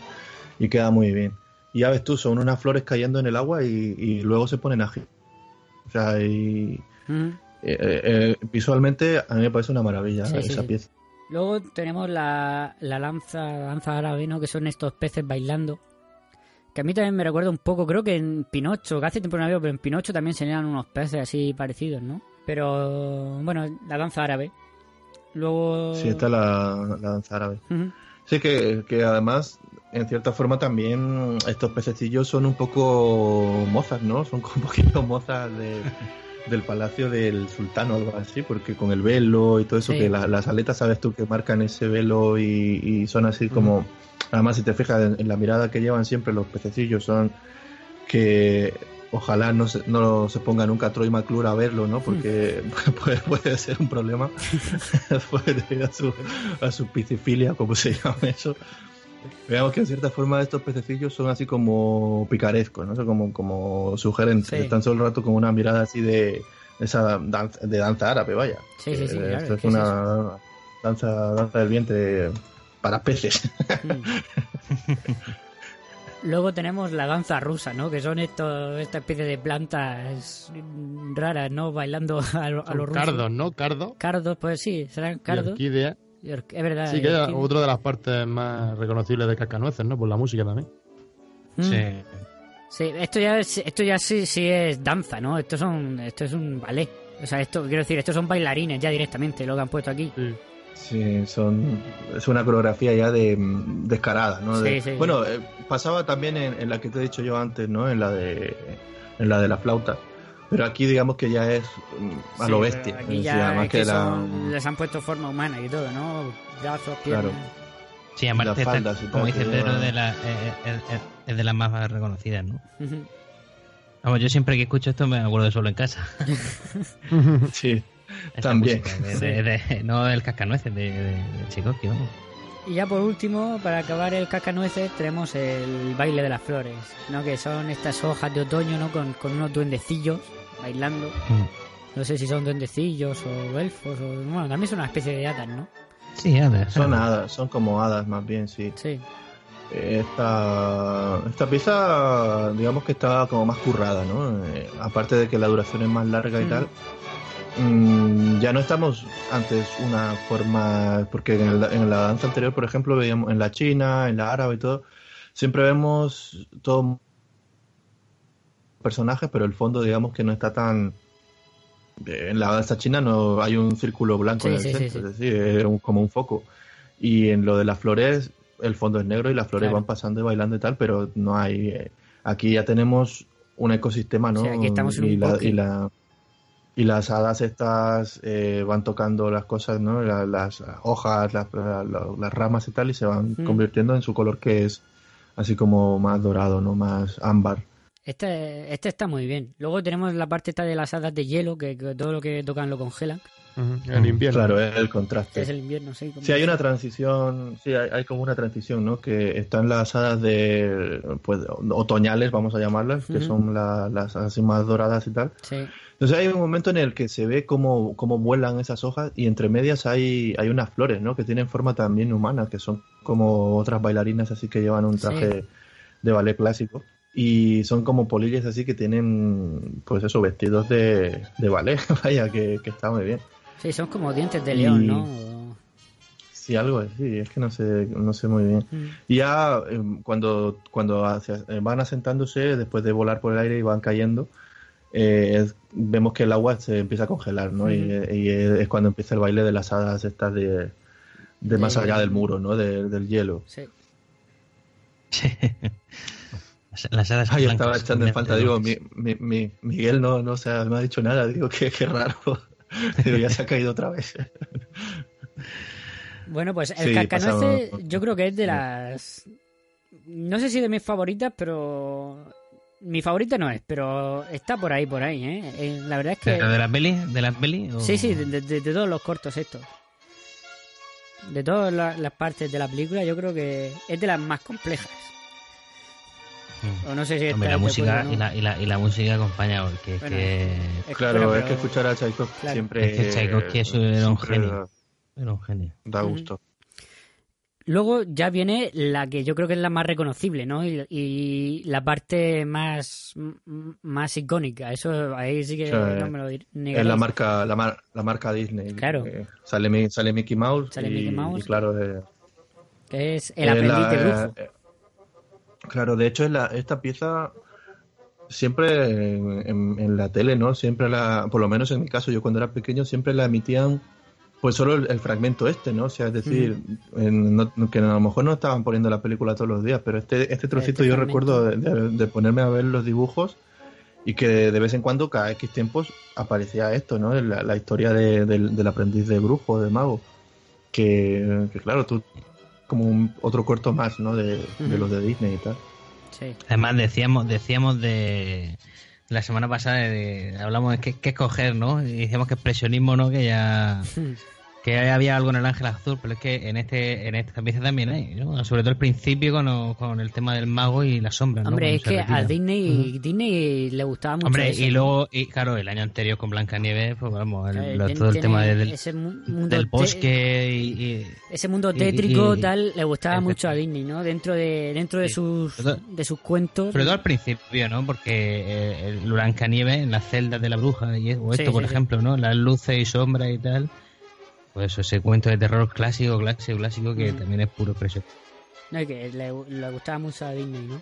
y queda muy bien. Y ya ves tú, son unas flores cayendo en el agua y, y luego se ponen girar. O sea, y, Ujú. eh, eh, visualmente a mí me parece una maravilla Sí, esa sí. pieza. Luego tenemos la, la lanza, danza árabe, ¿no? Que son estos peces bailando. Que a mí también me recuerda un poco, creo que en Pinocho, que hace tiempo no veo, pero en Pinocho también se eran unos peces así parecidos, ¿no? Pero, bueno, la danza árabe. Luego... Sí, está la, la danza árabe. Sí, que, que además, en cierta forma también estos pececillos son un poco mozas, ¿no? Son como un poquito mozas de, del palacio del sultán o algo así, porque con el velo y todo eso, Sí. que la- las aletas, sabes tú, que marcan ese velo y, y son así como... Además, si te fijas en, en la mirada que llevan siempre los pececillos, son que ojalá no se, no se ponga nunca Troy McClure a verlo, ¿no? Porque puede, puede ser un problema. puede ir a su, a su piscifilia, como se llama eso. Veamos que en cierta forma estos pececillos son así como picarescos, ¿no? Son como, como sugerentes. Sí. Están todo el rato con una mirada así de esa danza, de danza árabe, vaya. Sí, sí, sí, Eh, claro, Esto es ¿qué es una danza, danza del vientre para peces. Luego tenemos la danza rusa, ¿no? Que son estos, esta especie de plantas raras, ¿no? Bailando a, a los rusos. cardos, ¿no? Cardos. Cardos, pues sí, serán y cardos. orquídeas. Es verdad. Sí, que es otra de las partes más reconocibles de Cascanueces, ¿no? Por la música también. Mm. Sí. Sí, esto ya, es- esto ya sí, sí es danza, ¿no? Esto, son, esto es un ballet. O sea, esto, quiero decir, estos son bailarines ya directamente, lo que han puesto aquí. Sí. Sí, son, es una coreografía ya de descarada, ¿no? De- Sí, sí. Bueno, eh, pasaba también en, en la que te he dicho yo antes, ¿no? En la de, en la de la flauta. Pero aquí digamos que ya es mm, a Sí, lo bestia. Aquí Es ya decir, además es que que la- son- les han puesto forma humana y todo, ¿no? Brazos, Claro. piernas. Sí, aparte, está- y como dice Pedro, de la, eh, eh, eh, es de las más reconocidas, ¿no? Vamos, yo siempre que escucho esto me acuerdo de solo en casa. Sí, Esta También. música de- de- de- no del cascanueces, de, de, de Tchaikovsky, vamos. Y ya por último, para acabar el cascanueces, tenemos el baile de las flores, ¿no? Que son estas hojas de otoño, ¿no? Con, con unos duendecillos bailando. Mm. No sé si son duendecillos o elfos o... Bueno, también son una especie de hadas, ¿no? Sí, anda. son hadas, son como hadas más bien, sí. Sí. Esta, esta pieza, digamos que está como más currada, ¿no? Eh, aparte de que la duración es más larga y Mm. tal, mm, ya no estamos antes una forma, porque en, el- en la danza anterior, por ejemplo, veíamos en la china, en la árabe y todo, siempre vemos todo personajes, pero el fondo, digamos que no está tan en la danza china no hay un círculo blanco Sí, en el sí, centro, sí. es decir, es un- como un foco. Y en lo de las flores, el fondo es negro y las flores Claro. van pasando y bailando y tal, pero no hay. eh, aquí ya tenemos un ecosistema, ¿no? Sí, aquí estamos en y, un la- bosque. y, la- y las hadas estas eh, van tocando las cosas, ¿no? La- las hojas, las, la- la- las ramas y tal, y se van Mm. convirtiendo en su color que es así como más dorado, ¿no? Más ámbar. Este, este está muy bien. Luego tenemos la parte esta de las hadas de hielo, que, que todo lo que tocan lo congelan. Ujú, El invierno. Claro, es el contraste. Es el invierno, sí. como- Sí, hay una transición, sí, hay, hay como una transición, ¿no? Que están las hadas de, pues, otoñales, vamos a llamarlas, que son la- las así más doradas y tal. Sí. Entonces hay un momento en el que se ve cómo, cómo vuelan esas hojas y entre medias hay, hay unas flores, ¿no? Que tienen forma también humana, que son como otras bailarinas así que llevan un Sí. traje de ballet clásico. Y son como polillas así que tienen, pues eso, vestidos de, de ballet, vaya, que, que está muy bien. Sí, son como dientes de león, Y- ¿no? Sí, algo así, es que no sé, no sé muy bien. Mm. Y ya eh, cuando, cuando hacia- eh, van asentándose, después de volar por el aire y van cayendo, eh, es- vemos que el agua se empieza a congelar, ¿no? Y, y es es cuando empieza el baile de las hadas estas de, de más allá del muro, ¿no? De- del hielo. Sí. Las- Las hadas Ay, blancas, estaba echando en falta, digo, mi, mi, mi- Miguel no, no se ha- me ha dicho nada, digo, que qué raro. digo, ya se ha caído otra vez. Bueno, pues el Sí, cascanueces pasamos- yo creo que es de las... No sé si de mis favoritas, pero... Mi favorita no es, pero está por ahí, por ahí, ¿eh? Eh, La verdad es que... ¿De la peli? ¿De la peli? o- Sí, sí, de, de- todos los cortos estos. De todas la- las partes de la película, yo creo que es de las más complejas. O no sé si Hombre, la música, acuerdo o y, no. la, y, la, y la música acompaña, porque es Bueno, que... Es- Claro, bueno, es pero- que escuchar a Tchaikovsky Claro. siempre... Es que Tchaikovsky es- era un genio. Era un genio. Da gusto. Luego ya viene la que yo creo que es la más reconocible, ¿no? Y, y la parte más más icónica. Eso ahí sí que Sí, no me lo dir- Es la negaréis. marca, la, mar- la marca Disney. Claro. Eh, sale, sale Mickey Mouse. Sale y, Mickey Mouse. y claro, eh, Que es el eh, aprendiz la- de brujo. eh, claro, de hecho, la- esta pieza siempre en, en- la tele, ¿no? Siempre la, por lo menos en mi caso, yo cuando era pequeño, siempre la emitían, pues solo el, el fragmento este, ¿no? O sea, es decir, en- no- que a lo mejor no estaban poniendo la película todos los días, pero este, este trocito Este yo recuerdo de, de- de ponerme a ver los dibujos y que de vez en cuando, cada X tiempos, aparecía esto, ¿no? La, la historia de- del, del aprendiz de brujo, de mago. Que, que claro, tú, como un- otro corto más, ¿no? De, los de Disney y tal. Sí. Además decíamos decíamos de la semana pasada de, hablamos de qué, qué escoger, ¿no? Y decíamos que expresionismo, ¿no? Que ya que había algo en el ángel azul, pero es que en este en esta pieza también hay, ¿no? Sobre todo al principio con, con el tema del mago y las sombras, ¿no? Hombre, Cuando es que a. Disney, Disney le gustaba mucho Hombre, eso, y luego, y claro, el año anterior con Blancanieves, pues vamos, el- Eh, lo- todo el tema del, ese mu- mundo del bosque y, y- Ese mundo tétrico y- tal le gustaba mucho a Disney, ¿no? Dentro de dentro de Sí. sus de sus cuentos. Sobre todo al principio, ¿no? Porque eh, el Blancanieves en las celdas de la bruja y o esto, Sí, por sí. ejemplo, ¿no? Las luces y sombras y tal. Pues eso, ese cuento de terror clásico, clásico, clásico, que Mm. también es puro precio. No, y que le, le gustaba mucho a Disney, ¿no?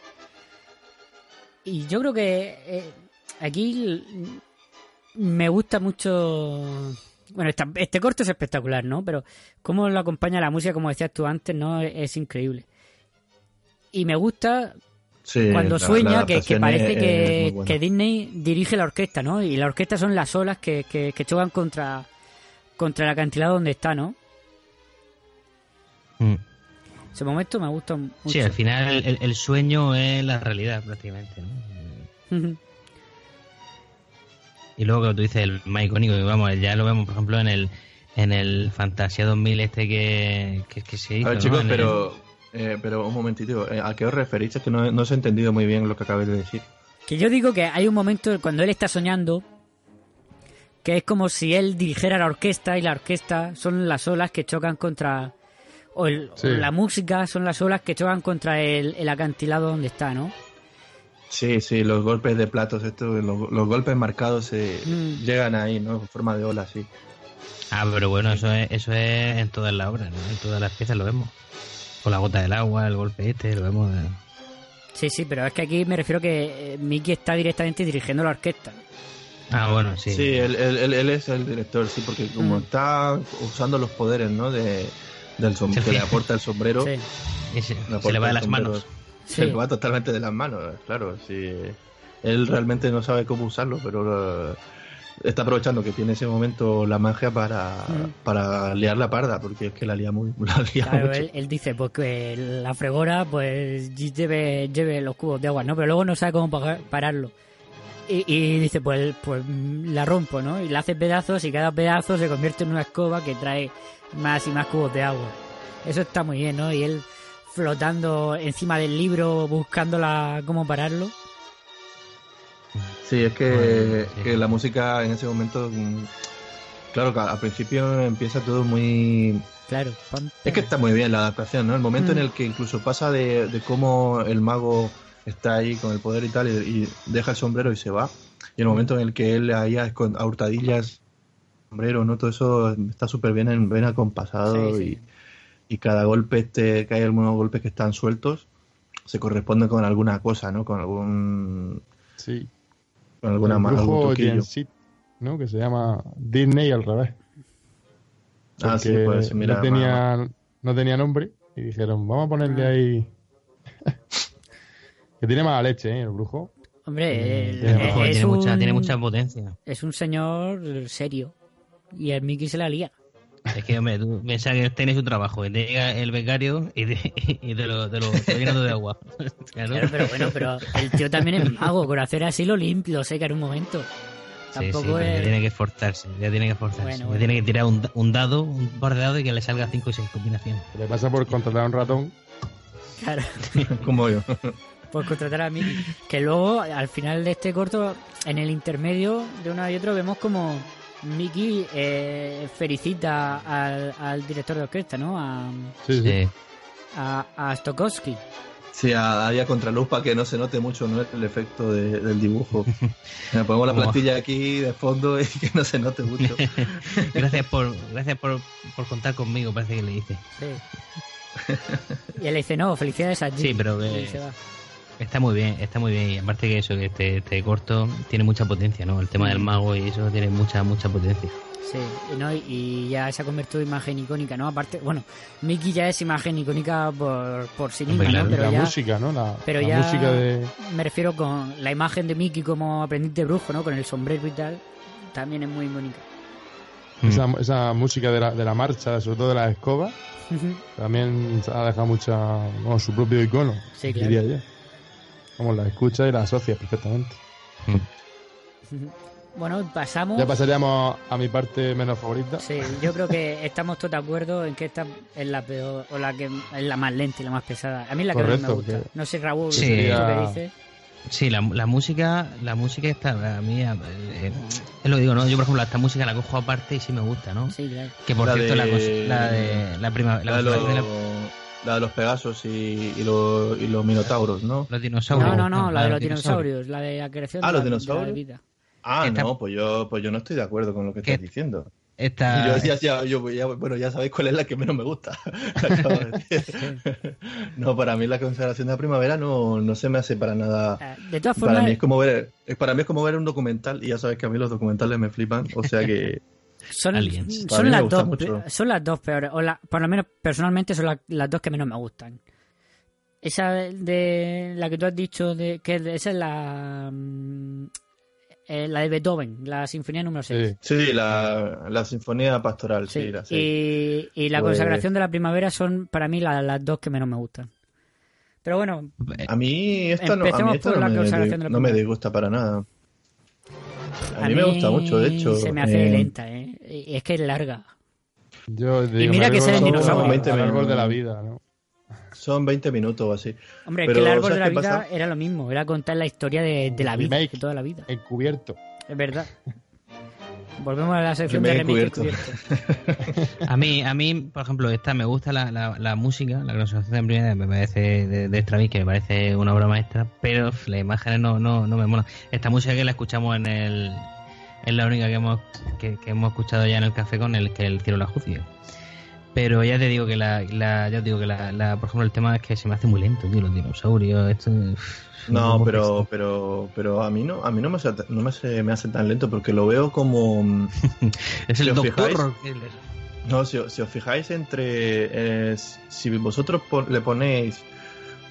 Y yo creo que eh, aquí me gusta mucho. Bueno, esta- este corto es espectacular, ¿no? Pero cómo lo acompaña la música, como decías tú antes, ¿no? Es, es increíble. Y me gusta Sí, cuando la- sueña la que, parece es- que, que Disney dirige la orquesta, ¿no? Y la orquesta son las olas que, que, que chocan contra, contra el acantilado donde está, ¿no? Mm. Ese momento me gusta mucho. Sí, al final el, el- el sueño es la realidad prácticamente, ¿no? Y luego que tú dices el más icónico, que vamos, ya lo vemos, por ejemplo, en el en el Fantasía 2000 este que, que, que se hizo, A ver, ¿no? chicos, pero, eh, pero un momentito, eh, ¿a qué os referís? Es que no, no os he entendido muy bien lo que acabáis de decir. Que yo digo que hay un momento cuando él está soñando que es como si él dirigiera la orquesta y la orquesta son las olas que chocan contra... O, el- o la música son las olas que chocan contra el, el acantilado donde está, ¿no? Sí, sí, los golpes de platos, esto, los, los golpes marcados eh, Mm. llegan ahí, ¿no? En forma de ola, sí. Ah, pero bueno, eso es, eso es en todas las obras, ¿no? En todas las piezas lo vemos. Con la gota del agua, el golpe este, lo vemos. Sí, sí, pero es que aquí me refiero que eh, Mickey está directamente dirigiendo la orquesta. Ah, bueno, sí. Sí, él, él- él- él es el director, sí, porque como Mm. está usando los poderes, ¿no? De, del som- Se que le aporta el sombrero. Sí. Se, le se aporta le va de las sombrero. manos. Sí. Se le va totalmente de las manos, claro. Sí. Él realmente no sabe cómo usarlo, pero eh, está aprovechando que tiene ese momento la magia para, Mm. para liar la parda, porque es que la lía, muy, la lía Claro, mucho. él, él dice pues que la fregona pues lleve, lleve los cubos de agua, ¿no? Pero luego no sabe cómo pararlo. Y, y dice, pues, pues la rompo, ¿no? Y la hace pedazos y cada pedazo se convierte en una escoba que trae más y más cubos de agua. Eso está muy bien, ¿no? Y él flotando encima del libro buscando la, cómo pararlo. Sí, es que, sí. que la música en ese momento, mm, claro, al principio empieza todo muy... Claro. Es que está muy bien la adaptación, ¿no? El momento Mm. en el que incluso pasa de, de cómo el mago está ahí con el poder y tal, y, y deja el sombrero y se va. Y el momento en el que él ahí a, a hurtadillas, sombrero, ¿no? Todo eso está súper bien, en, bien acompasado Sí, sí. Y, y cada golpe, este, que hay algunos golpes que están sueltos, se corresponde con alguna cosa, ¿no? Con algún... Sí. Con alguna el brujo ¿no? Que se llama Disney al revés. Ah, sí, pues mira, no tenía, no tenía nombre y dijeron, vamos a Ah. ponerle ahí... que tiene mala leche, ¿eh? El brujo. Hombre, el- tiene eh, es tiene, un, mucha, tiene mucha potencia. es un señor serio. Y el Mickey se la lía. Es que, hombre, tú piensas que tiene su trabajo, y te llega el becario y te, y te lo, te lo te lo llena todo de agua. Claro. Claro, pero bueno, pero el tío también es mago. Con hacer así lo limpio, lo seca en un momento. Sí, sí, Tampoco pero ya es. tiene que esforzarse, ya tiene que esforzarse. Bueno, Ya tiene que tirar un, un dado, un par de dados y que le salga 5 y 6 combinaciones. Le pasa por contratar a un ratón. Claro, Como yo. Por contratar a Mickey. Que luego, al final de este corto, en el intermedio de uno y otro, vemos como Mickey eh, felicita al, al director de orquesta, ¿no? A, Sí, sí. A, a Stokowski. Sí, a- ahí a contraluz para que no se note mucho ¿no? el efecto de- del dibujo. Mira, ponemos la plantilla aquí de fondo y que no se note mucho. Gracias por gracias por, por contar conmigo, parece que le dice. Sí. Y él le dice, no, felicidades a ti. Sí, pero Y que se va. Está muy bien, está muy bien. Y aparte que eso, que este, este corto tiene mucha potencia, ¿no? El tema del mago y eso tiene mucha, mucha potencia. Sí, y, no, y ya se ha convertido en imagen icónica, ¿no? Aparte, bueno, Mickey ya es imagen icónica por, por sí misma, ¿no? Pero la ya, música, ¿no? La, pero la ya música de... me refiero con la imagen de Mickey como aprendiz de brujo, ¿no? Con el sombrero y tal, también es muy icónica. Esa, esa música de la, de la marcha, sobre todo de las escobas, también ha dejado mucha... bueno, su propio icono, Sí, claro. diría yo. Como la escucha y la asocias perfectamente. Bueno, pasamos... Ya pasaríamos a mi parte menos favorita. Sí, yo creo que estamos todos de acuerdo en que esta es la peor, o la que es la más lenta y la más pesada. A mí es la que menos me gusta. que- No sé, Raúl, Sí. ¿tú qué Sería- dices? Sí, la, la música, la música está a mí, eh, eh, es lo que digo, ¿no? Yo por ejemplo esta música la cojo aparte y sí me gusta, ¿no? Sí, claro. Que por La cierto la, de- cos- la de la prima, la La de, de la- de los Pegasos y, y los, y los Minotauros, ¿no? los dinosaurios. No, no, no, la de los dinosaurios. dinosaurios, la de la creación Ah, de, los la, de la dinosaurios. vida. Ah, Esta- no, pues yo, pues yo no estoy de acuerdo con lo que estás ¿Qué? diciendo. Esta, Yo, ya, ya- yo- ya- bueno, ya sabéis cuál es la que menos me gusta. Acabo de decir. no, para mí la consagración de la primavera no, no se me hace para nada. Eh, De todas Para formas, mí es como ver, para mí es como ver un documental y ya sabes que a mí los documentales me flipan, o sea que son, Aliens. Son las dos, mucho. son las dos peores, o la, por lo menos personalmente son la- las dos que menos me gustan. Esa de la que tú has dicho, de que esa es la mm, eh, la de Beethoven, la Sinfonía número 6. Sí. sí, la, la sinfonía pastoral, sí, Sí, la. Y, y la Pues- consagración de la primavera son para mí la- las dos que menos me gustan. Pero bueno, A mí esta no, a Empecemos mí esta por no la me, consagración de la no me disgusta para nada. A, mí, me gusta mucho, de hecho. Se me hace eh, lenta, ¿eh? Y Es que es larga. Yo digo, mira me que dinosaurios. al- 20 al árbol de la vida, ¿no? Son 20 minutos o así. Hombre, es Pero, que el árbol ¿sabes de la vida pasa? era lo mismo, era contar la historia de, de la vida, de toda la vida. Encubierto. Es verdad. Volvemos a la sección de encubierto. A mí, a mí, por ejemplo, esta me gusta la, la, la música, la consagración de primavera me parece de, de Stravinsky, me parece una obra maestra, pero las imágenes no, no, no me molan. Esta música que la escuchamos en el es la única que hemos que, que hemos escuchado ya en el café con el que el cielo la juzgue. Pero ya te digo que la, la ya te digo que la, la, por ejemplo el tema es que se me hace muy lento, tío, los dinosaurios, esto No, pero, pero, pero a mí no, a mí no me hace, no me hace, me hace tan lento porque lo veo como, es el doctor fijáis- no, si, os- si os fijáis entre, eh, si vosotros pon- le ponéis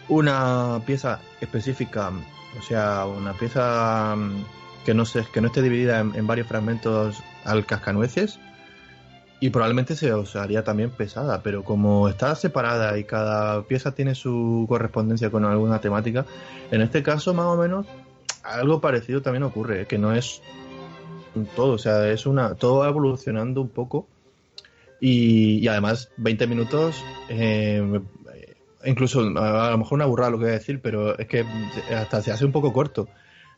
una pieza específica, o sea, una pieza mm, que no se, que no esté dividida en, en varios fragmentos al cascanueces, y probablemente se os haría también pesada, pero como está separada y cada pieza tiene su correspondencia con alguna temática, en este caso más o menos algo parecido también ocurre, que no es todo, o sea, es una todo va evolucionando un poco y, y además 20 minutos eh, incluso a lo mejor una burrada lo que voy a decir, pero es que hasta se hace un poco corto.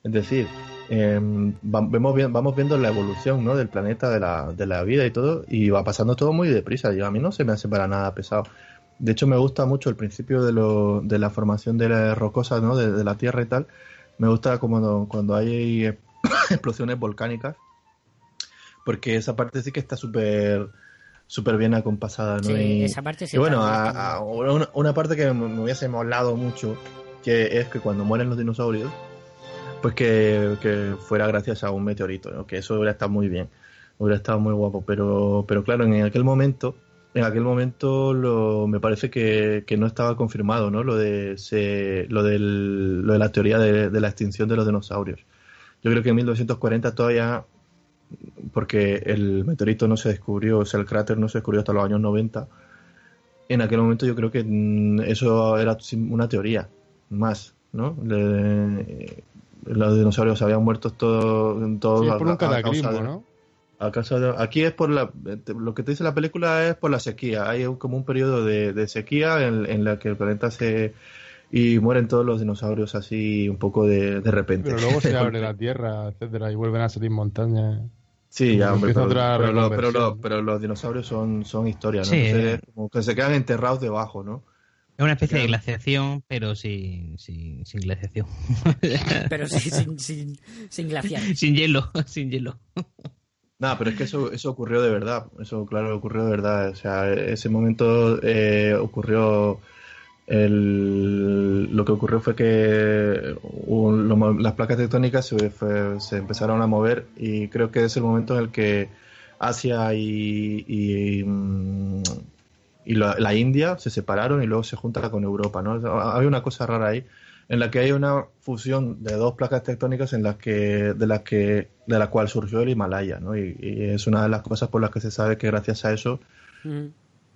Es decir, eh, vamos viendo la evolución ¿no? del planeta, de la, de la vida y todo, y va pasando todo muy deprisa. Y a mí no se me hace para nada pesado. De hecho, me gusta mucho el principio de, lo, de la formación de la rocosa, ¿no? De, de la Tierra y tal. Me gusta como cuando hay explosiones volcánicas, porque esa parte sí que está súper súper bien acompasada, ¿no? Sí, y, esa parte sí y bueno, a- una, una parte que me me hubiese molado mucho, que es que cuando mueren los dinosaurios, pues que, que fuera gracias a un meteorito, ¿no? Que eso hubiera estado muy bien, hubiera estado muy guapo, pero, pero claro, en aquel momento, en aquel momento lo, me parece que, que no estaba confirmado, ¿no? Lo de, se- lo del, lo de la teoría de, la extinción de los dinosaurios. Yo creo que en 1940 todavía, porque el meteorito no se descubrió, o sea, el cráter no se descubrió hasta los años 90, en aquel momento yo creo que mm, eso era una teoría más, ¿no? Los dinosaurios habían muerto todos, todos Sí, es por un a cataclismo, de- ¿no? a causa de- aquí es por la lo que te dice la película es por la sequía hay un- como un periodo de, de sequía en, en la que el planeta se y mueren todos los dinosaurios así un poco de, de repente Pero luego se abre la tierra, etcétera, y vuelven a salir montañas. sí ya hombre, pero, otra pero lo- pero reconversión, lo- pero los dinosaurios son son historia ¿no? Sí, Entonces, eh. como que se quedan enterrados debajo no Es una especie de glaciación, pero sin, sin, sin glaciación. Pero sí, sin, sin, sin glaciar. sin hielo, sin hielo. Nada, pero es que eso, eso ocurrió de verdad. Eso, claro, ocurrió de verdad. O sea, ese momento eh, ocurrió. El, lo que ocurrió fue que un- lo mo- las placas tectónicas se, fue- se empezaron a mover y creo que es el momento en el que Asia y, y, mm, y la, la India se separaron y luego se junta con Europa, ¿no? Hay una cosa rara ahí en la que hay una fusión de dos placas tectónicas en las que de las que de la cual surgió el Himalaya, ¿no? Y, y es una de las cosas por las que se sabe que gracias a eso Mm.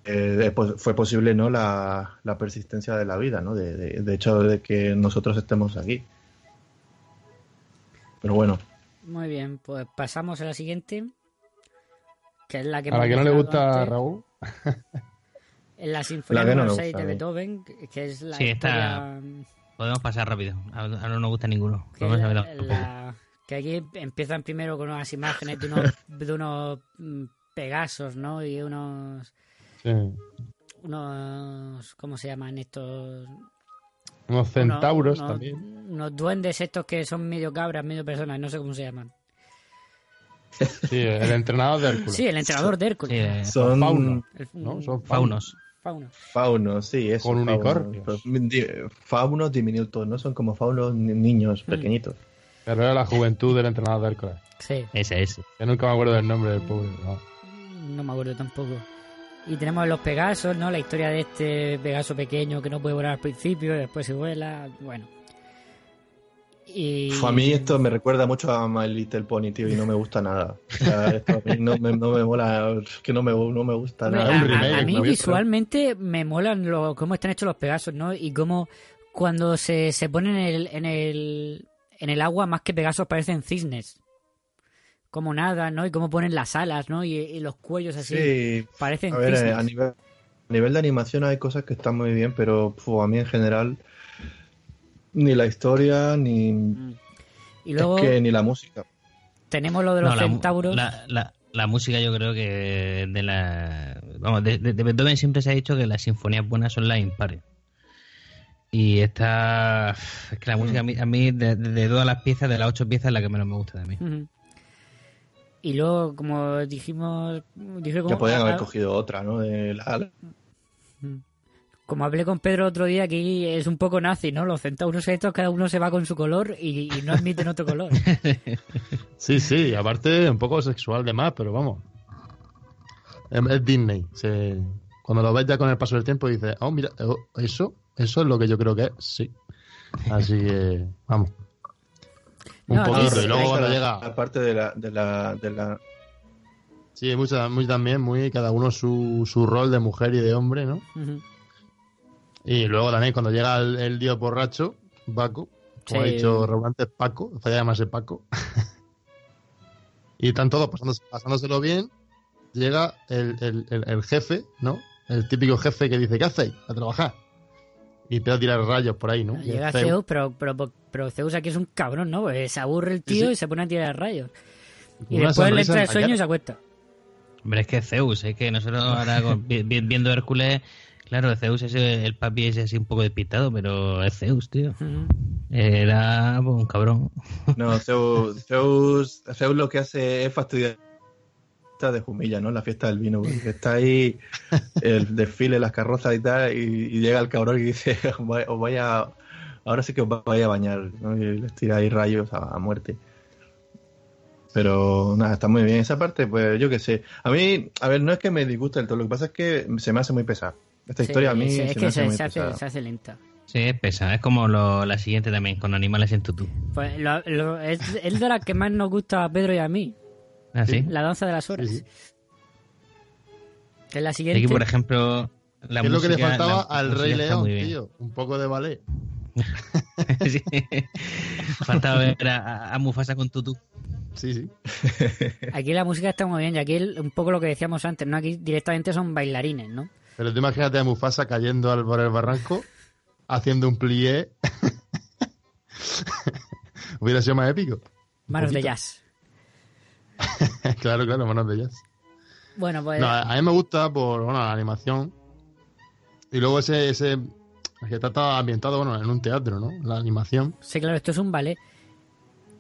eh, pues, fue posible, ¿no? La, la persistencia de la vida, ¿no? De, de, de hecho de que nosotros estemos aquí. Pero bueno, Muy bien, pues pasamos a la siguiente. Que es la que A la que no le gusta a antes. Raúl. En la Sinfonía La no número me 6 gusta de mí. Beethoven, que es la Sí, está- historia... Podemos pasar rápido. A no nos gusta ninguno. que, Vamos a la- ver la- la- que aquí empiezan primero con unas imágenes de unos, de unos mm, pegasos, ¿no? Y unos... Sí. unos ¿Cómo se llaman estos? Unos centauros unos, también. Unos duendes estos que son medio cabras, medio personas, no sé cómo se llaman. Sí, el entrenador de Hércules. Sí, el entrenador de Hércules. Sí, eh, son fauno, El- ¿no? Son faunos. Fauno. faunos, sí, eso. Con faunos. unicornios. Pero, di- Faunos diminutos, ¿no? Son como faunos ni- niños Mm. pequeñitos. Pero era la juventud del entrenador de Hércules. Sí, Ese, ese. Que nunca me acuerdo del nombre del pobre. no. no me acuerdo tampoco. Y tenemos los Pegasos, ¿no? La historia de este Pegaso pequeño que no puede volar al principio y después se vuela. Bueno. Y... Uf, A mí esto me recuerda mucho a My Little Pony, tío, y no me gusta nada. O sea, esto a mí no me, no me mola, es que no me, no me gusta nada. a, remake, a- mí ¿no? visualmente me molan lo, cómo están hechos los Pegasos, ¿no? Y cómo cuando se, se ponen en el, en, el, en el agua más que Pegasos parecen cisnes. Como nada, ¿no? Y cómo ponen las alas, ¿no? Y, y los cuellos así. Sí, Parecen a ver, eh, cisnes. a nivel, a nivel de animación hay cosas que están muy bien, pero pfu, a mí en general ni la historia ni Y luego es que ni la música. tenemos lo de los No, la mu- centauros. La, la, la música yo creo que de la... Vamos, de, de- de Beethoven siempre se ha dicho que las sinfonías buenas son las impares. Y esta... Es que la música a mí, a mí de, todas las piezas, de las ocho piezas, es la que menos me gusta de mí. Y luego, como dijimos, dije como, Ya podían haber cogido otra, ¿no? De la- como hablé con Pedro otro día, aquí es un poco nazi, ¿no? Los centauros estos, cada uno se va con su color y, y no admiten otro color. Sí, sí, aparte un poco sexual de más, pero vamos. Es, Disney. Se- cuando lo ves ya con el paso del tiempo dices, oh, mira, oh, eso, eso es lo que yo creo que es, sí. Así que, vamos. Un No, poquito. Y luego cuando la- llega. Aparte de la, de la, de la Sí, mucha, muy también, muy cada uno su, su rol de mujer y de hombre, ¿no? Ujú. Y luego también cuando llega el, el dios borracho, Paco, como Sí. ha dicho Raúl antes, Paco, falla llamarse Paco. y están todos pasándose- pasándoselo bien. Llega el, el- el- el jefe, ¿no? El típico jefe que dice, ¿qué hacéis? A trabajar. Y empieza a tirar rayos por ahí, ¿no? Y Llega Zeus- Zeus, pero, pero, pero Zeus aquí es un cabrón, ¿no? Pues se aburre el tío sí. y se pone a tirar rayos. Y Una después le entra en el sueño y se acuesta. Hombre, es que Zeus, es que nosotros ahora viendo Hércules, Claro, Zeus es el, el papi ese así un poco despistado, pero es Zeus, tío. Era pues, un cabrón. No, Zeus, Zeus, Zeus lo que hace es fastidiar de Jumilla, ¿no? La fiesta del vino, porque está ahí el desfile, las carrozas y tal, y, y llega el cabrón y dice, os vaya, ahora sí que os vaya a bañar, ¿no? Y les tira ahí rayos a, a muerte. Pero nada, está muy bien. Esa parte, pues yo qué sé. A mí, a ver, no es que me disguste del todo, lo que pasa es que se me hace muy pesada. Esta Sí, historia a mí sí, se es me que hace se, muy se hace, se hace lenta. Sí, es pesada. Es como lo- la siguiente también, con animales en tutú. Pues lo- lo- es, es de las que más nos gusta a Pedro y a mí. ¿Ah, sí? La danza de las horas. Sí. Que es la siguiente. Aquí, por ejemplo, la ¿Qué es lo que le música- faltaba la al música Rey León, tío? Un poco de ballet. Sí. Faltaba ver a, a Mufasa con tutú. Sí, sí. Aquí la música está muy bien y aquí el- un poco lo que decíamos antes, ¿no? Aquí directamente son bailarines, ¿no? Pero tú imagínate a Mufasa cayendo al, por el barranco, haciendo un plié. Hubiera sido más épico. Manos de jazz. claro, claro, manos de jazz. Bueno, pues No, a mí me gusta por bueno, la animación. Y luego ese, ese es que está ambientado bueno, en un teatro, ¿no? La animación. sí, claro, esto es un ballet.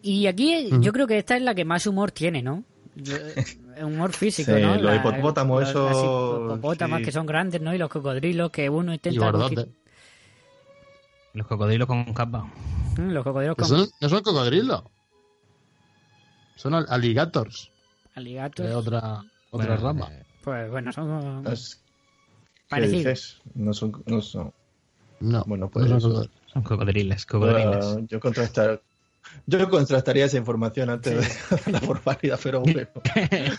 Y aquí yo creo que esta es la que más humor tiene, ¿no? Eh, humor físico, Sí, ¿no? los hipopótamos, los- esos, sí. que son grandes, ¿no? Y los cocodrilos que uno Y intenta... conquist- Los cocodrilos con capa. Mm, Los cocodrilos Que con son- no son cocodrilos. Son al- alligators. es otra, otra Bueno, rama. eh, Pues bueno, son Es- ¿Qué parecidos. No son, no son. No, Bueno, no pues son cocodriles, cocodriles. Yo contrastar, yo contrastaría esa información antes de darla por válida, pero bueno.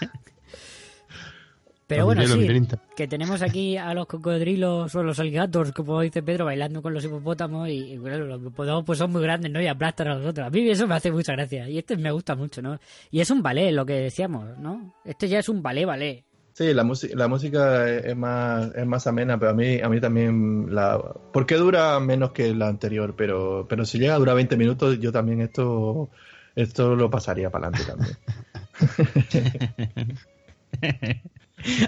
Pero bueno, sí, que tenemos aquí a los cocodrilos o los alligators, como dice Pedro, bailando con los hipopótamos y, y, bueno, los hipopótamos pues son muy grandes, ¿no? Y aplastan a nosotros. A mí eso me hace mucha gracia y este me gusta mucho, ¿no? Y es un ballet, lo que decíamos, ¿no? Este ya es un ballet, ballet. Sí, la, música la música es más, es más amena, pero a mí, a mí también la... Porque dura menos que la anterior, pero, pero si llega a durar 20 minutos, yo también esto, esto lo pasaría para adelante también.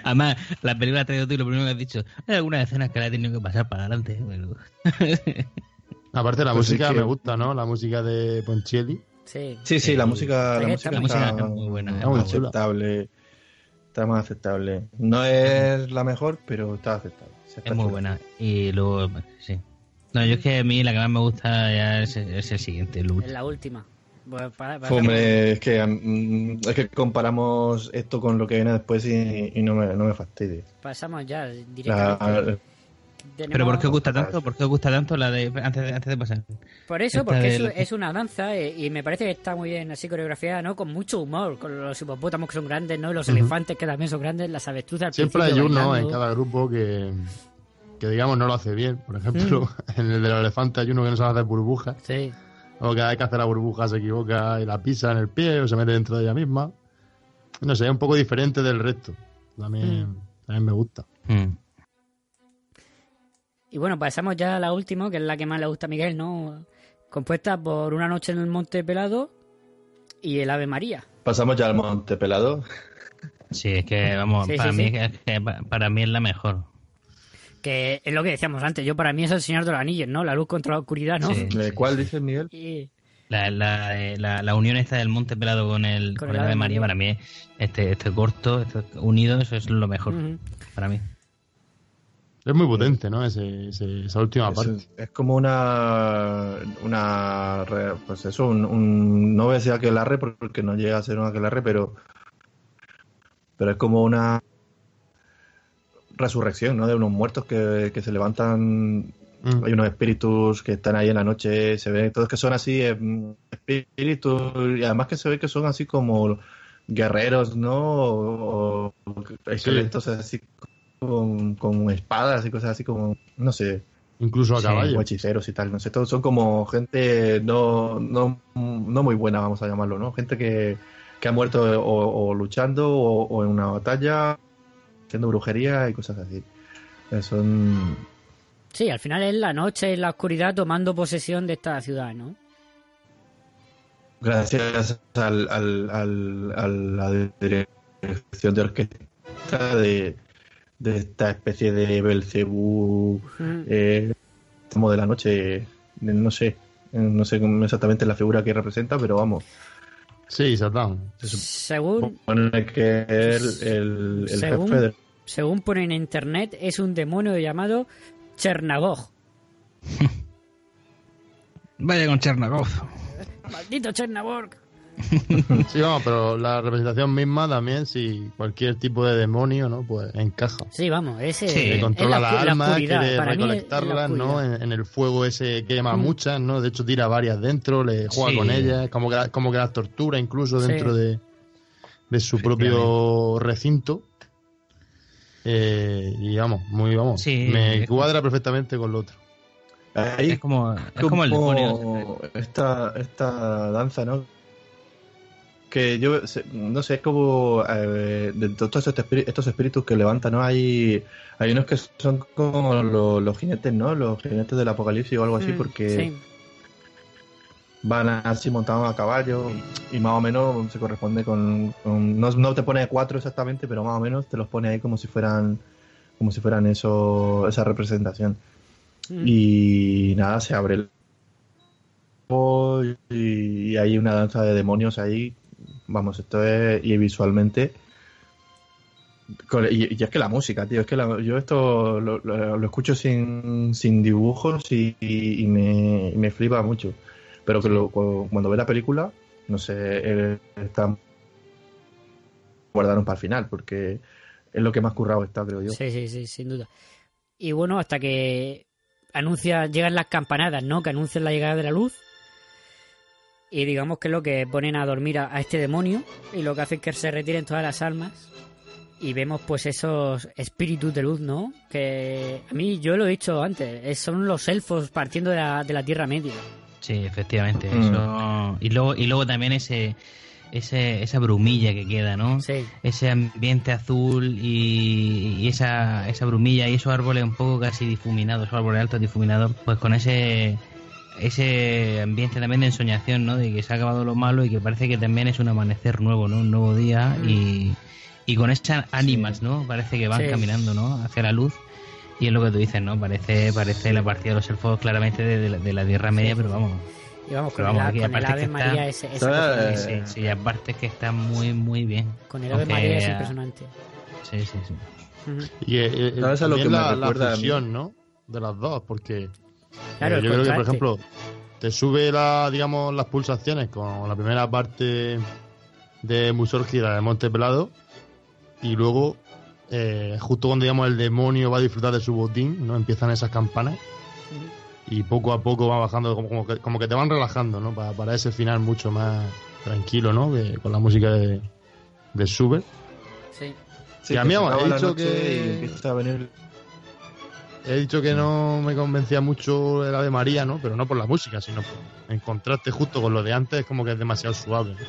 Además, la película ha traído tú y lo primero que has dicho, hay algunas escenas que la he tenido que pasar para adelante. Bueno. Aparte, la Pues sí música que- me gusta, ¿no? La música de Ponchielli. Sí. Sí, sí, la música, la música, está muy está, buena, muy buena, está muy chula. aceptable. Está más aceptable. No es la mejor, pero está aceptable. Está Es muy buena. Y luego, sí. No, yo es que a mí la que más me gusta ya es, es el siguiente, el Es la última. Pues para- Hombre, es que, mm, es que comparamos esto con lo que viene después y, y no, me, no me fastidie. Pasamos ya directamente. Tenemos- Pero ¿por qué os gusta tanto? ¿Por qué os gusta tanto la de antes de, antes de pasar? Por eso, Esta porque es, la- es una danza eh, y me parece que está muy bien así coreografiada, ¿no? Con mucho humor, con los hipopótamos que son grandes, ¿no? Y los elefantes que también son grandes, las avestruces al Siempre hay uno en cada grupo que, que digamos, no lo hace bien. Por ejemplo, en el del elefante hay uno que no sabe hacer burbujas. Sí. O cada vez que hace la burbuja se equivoca y la pisa en el pie o se mete dentro de ella misma. No sé, es un poco diferente del resto. También, Mm. también me gusta. Mm. Y bueno, pasamos ya a la última, que es la que más le gusta a Miguel, ¿no? Compuesta por Una noche en el Monte Pelado y el Ave María. Pasamos ya al Monte Pelado. Sí, es que, vamos, Sí, para, sí, mí, sí. Es que para mí es la mejor. Que es lo que decíamos antes, yo para mí es el Señor de los Anillos, ¿no? La luz contra la oscuridad, ¿no? Sí. ¿De ¿Cuál dices, Miguel? Y- La, la, eh, la, la unión esta del Monte Pelado con el, Con con el el Ave María, María. para mí, este, este corto, este unido, eso es lo mejor. Para mí. Es muy potente, ¿no? Ese, ese- esa última Es, parte. es como una. una pues eso, un, un- no voy a decir aquelarre porque no llega a ser un aquelarre, pero. Pero es como una resurrección, ¿no? De unos muertos que, que se levantan. Mm. Hay unos espíritus que están ahí en la noche, se ve, todos que son así, eh, espíritus, y además que se ve que son así como guerreros, ¿no? O, o esqueletos así con, con espadas y cosas así como, no sé, Incluso a Sí, caballo. o hechiceros y tal, no sé, todos son como gente no, no, no muy buena, vamos a llamarlo, ¿no? Gente que, que ha muerto o, o luchando o, o en una batalla, haciendo brujería y cosas así. Eh, Son, Sí, al final es la noche, es la oscuridad tomando posesión de esta ciudad, ¿no? gracias al, al, al- a la dirección de orquesta de, de esta especie de Belcebú, Mm. eh, como de la noche, no sé, no sé exactamente la figura que representa, pero vamos, Sí, Satán. Según, que es el, el, el Según- jefe de... según pone en internet, es un demonio llamado Chernagog. Vaya con Chernagov. ¡Maldito Chernagog! Sí, vamos, pero la representación misma también, si cualquier tipo de demonio, ¿no? Pues encaja. Sí, vamos, ese Sí, Que es controla la, las la almas, oscuridad. quiere Para mí es la recolectarlas, ¿no? En, en el fuego ese quema Mm. muchas, ¿no? De hecho, tira varias dentro, le juega Sí. con ellas, como que, la- como que las tortura incluso Sí. dentro de, de su propio recinto. Eh, y vamos, muy vamos. Sí, me es- cuadra perfectamente con lo otro. Ahí Es como, es como el demonio. Esta, esta danza, ¿no? Que yo, no sé, es como eh, de todos estos estos espíritus que levantan, ¿no? Hay, hay unos que son como los, los jinetes, ¿no? Los jinetes del apocalipsis o algo así, Mm, porque sí. van así montados a caballo y más o menos se corresponde con... con- no, no te pone cuatro exactamente, pero más o menos te los pone ahí como si fueran como si fueran eso esa representación. Mm. Y nada, se abre el y, y hay una danza de demonios ahí. Vamos, esto es. Y visualmente. Y, y es que la música, tío, es que la- yo esto lo, lo- lo escucho sin, sin dibujos y, y me, y me flipa mucho. Pero que lo- cu- cuando ve la película, no sé, eh, está guardaron para el final, porque es lo que más currado está, creo yo. Sí, sí, sí, sin duda. Y bueno, hasta que anuncia, llegan las campanadas, ¿no? Que anuncian la llegada de la luz. Y digamos que es lo que ponen a dormir a, a este demonio. Y lo que hace es que se retiren todas las almas. Y vemos pues esos espíritus de luz, ¿no? Que a mí, yo lo he dicho antes, es- son los elfos partiendo de la, de la Tierra Media. Sí, efectivamente. Mm. Eso... Y luego, y luego también ese, ese, esa brumilla que queda, ¿no? Sí. Ese ambiente azul y, y esa, esa brumilla y esos árboles un poco casi difuminados, esos árboles altos difuminados, pues con ese ese ambiente también de ensoñación, ¿no? De que se ha acabado lo malo y que parece que también es un amanecer nuevo, ¿no? Un nuevo día y, y con esas ánimas, ¿no? Parece que van Sí. caminando, ¿no? Hacia la luz. Y es lo que tú dices, ¿no? Parece, parece la partida de los elfos claramente de, de la, de la Tierra Media, pero vamos. Y vamos, con, Pero vamos, el, aquí con el Ave que está- María está, coge- eh, Sí, sí, y aparte es que está muy, muy bien. con el Ave aunque- María es impresionante. Sí, sí, sí. Ujú. Y eh, eh, ¿Sabes a lo que me la, la recuerda a mí? fusión, ¿no? De las dos, porque Claro, eh, yo creo que, por ejemplo, te sube la, digamos, las pulsaciones con la primera parte de Musórgida de Monte Pelado y luego, eh, justo cuando digamos el demonio va a disfrutar de su botín, ¿no? Empiezan esas campanas y poco a poco va bajando, como, como, que, como que te van relajando, ¿no? Para, para ese final mucho más tranquilo, ¿no? Que- con la música de, de Schubert. Sí. Sí, Y a que mí, se vamos, acaba he la dicho que- y empieza a venir He dicho que no me convencía mucho el Ave María, ¿no? Pero no por la música, sino por, en contraste justo con lo de antes, es como que es demasiado suave. ¿no?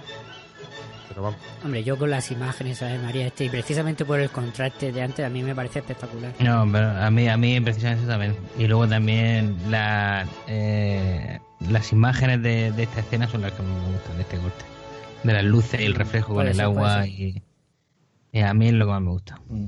Pero vamos. Hombre, yo con las imágenes Ave María este y precisamente por el contraste de antes a mí me parece espectacular. No, pero a mí, a mí precisamente eso también. Y luego también la, eh, las imágenes de, de esta escena son las que me gustan de este corte. De las luces y el reflejo con el agua y a mí es lo que más me gusta. Mm.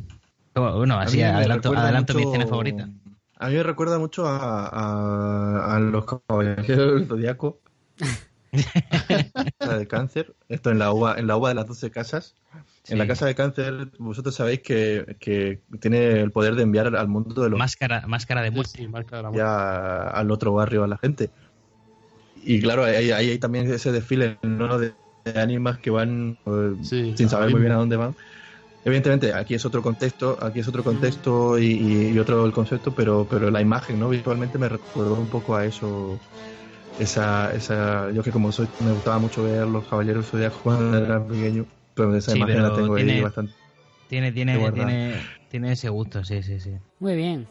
Bueno, A así adelanto, adelanto mi escena favorita. A mí me recuerda mucho a, a, a los caballeros del zodiaco. la de cáncer. Esto en la uva, en la uva de las 12 casas. Sí. En la casa de cáncer, vosotros sabéis que, que tiene el poder de enviar al mundo de los Máscara, máscara de muerte. sí, de ya al otro barrio a la gente. Y claro, ahí hay, también ese desfile ¿no? de, de ánimas que van eh, Sí, sin saber muy bien a dónde van. Evidentemente, aquí es otro contexto, aquí es otro contexto y, y- y otro el concepto, pero, pero la imagen, ¿no? Visualmente me recordó un poco a eso. Esa, esa, yo que como soy, me gustaba mucho ver los caballeros zodiacos cuando era pequeño, pero esa Sí, imagen la tengo ahí bastante. Tiene, tiene, tiene, tiene ese gusto, sí, sí, sí. Muy bien.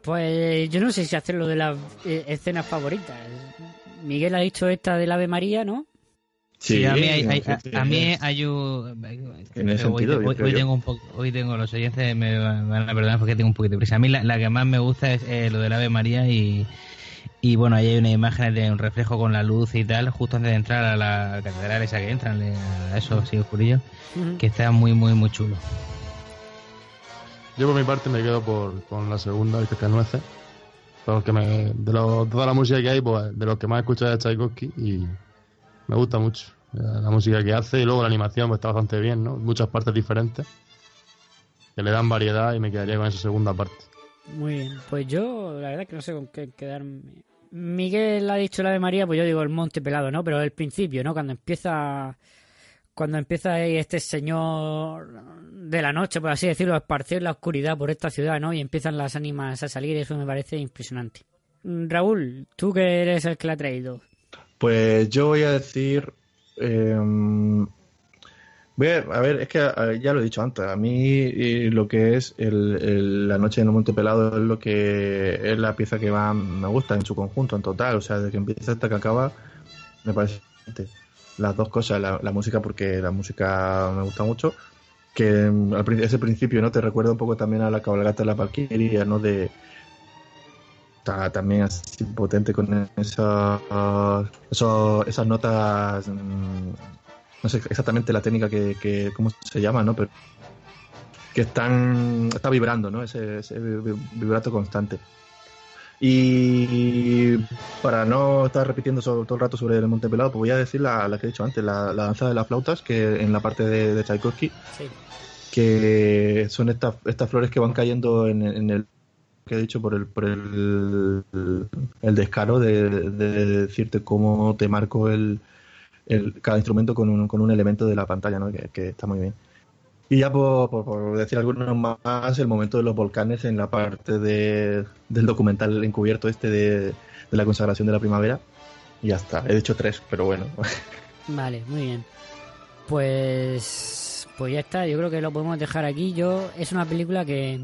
Pues yo no sé si hacer lo de las eh, escenas favoritas. Miguel ha dicho esta del Ave María, ¿no? Sí, a mí, hay, hay- sí, sí. a, a mí hay un... En ese hoy, sentido, tengo un poco, hoy tengo los oyentes me van a perdonar porque tengo un poquito de prisa. A mí la, la que más me gusta es eh, lo del Ave María y, y bueno, ahí hay una imagen de un reflejo con la luz y tal, justo antes de entrar a la catedral esa que entran, a eso así oscurillo, Ujú. que está muy, muy, muy chulo. yo por mi parte me quedo por, con la segunda, el Cascanueces. Porque me, de lo- toda la música que hay, pues de lo que más escucho es Tchaikovsky y me gusta mucho eh, la música que hace y luego la animación pues está bastante bien, ¿no? Muchas partes diferentes que le dan variedad y me quedaría con esa segunda parte. Muy bien, pues yo la verdad que no sé con qué quedarme. Miguel ha dicho la de María, pues yo digo el monte pelado, ¿no? Pero el principio, ¿no? Cuando empieza cuando empieza este señor de la noche, por así decirlo, a esparcir la oscuridad por esta ciudad, ¿no? Y empiezan las ánimas a salir, eso me parece impresionante. Mm, Raúl, tú que eres el que la ha traído. Pues yo voy a decir. eh, a, ver, es que ya lo he dicho antes. A mí eh, lo que es el, La Noche en el Monte Pelado es lo que es la pieza que más me gusta en su conjunto, en total. O sea, desde que empieza hasta que acaba, me parece. Las dos cosas, la, música, porque la música me gusta mucho. Que mm, al ese principio, ¿no? Te recuerda un poco también a la cabalgata de la Valquiria, ¿no? De, está también así potente con esa, eso- esas notas mm, no sé exactamente la técnica que, que cómo se llama no pero que están está vibrando no ese, ese vi- vibrato constante. Y para no estar repitiendo sobre- todo el rato sobre el Monte Pelado pues voy a decir la, la que he dicho antes la, la danza de las flautas que en la parte de, de Tchaikovsky Sí. que son estas estas flores que van cayendo en, en el que he dicho por el por el, el descaro de, de decirte cómo te marco el, el- cada instrumento con un, con un elemento de la pantalla, ¿no? que, que está muy bien. Y ya por, por- por decir algunos más, el momento de los volcanes en la parte de, del documental encubierto este de, de la consagración de la primavera. Y ya está, he dicho tres, pero bueno. Vale, muy bien. Pues pues ya está, yo creo que lo podemos dejar aquí. Yo es una película que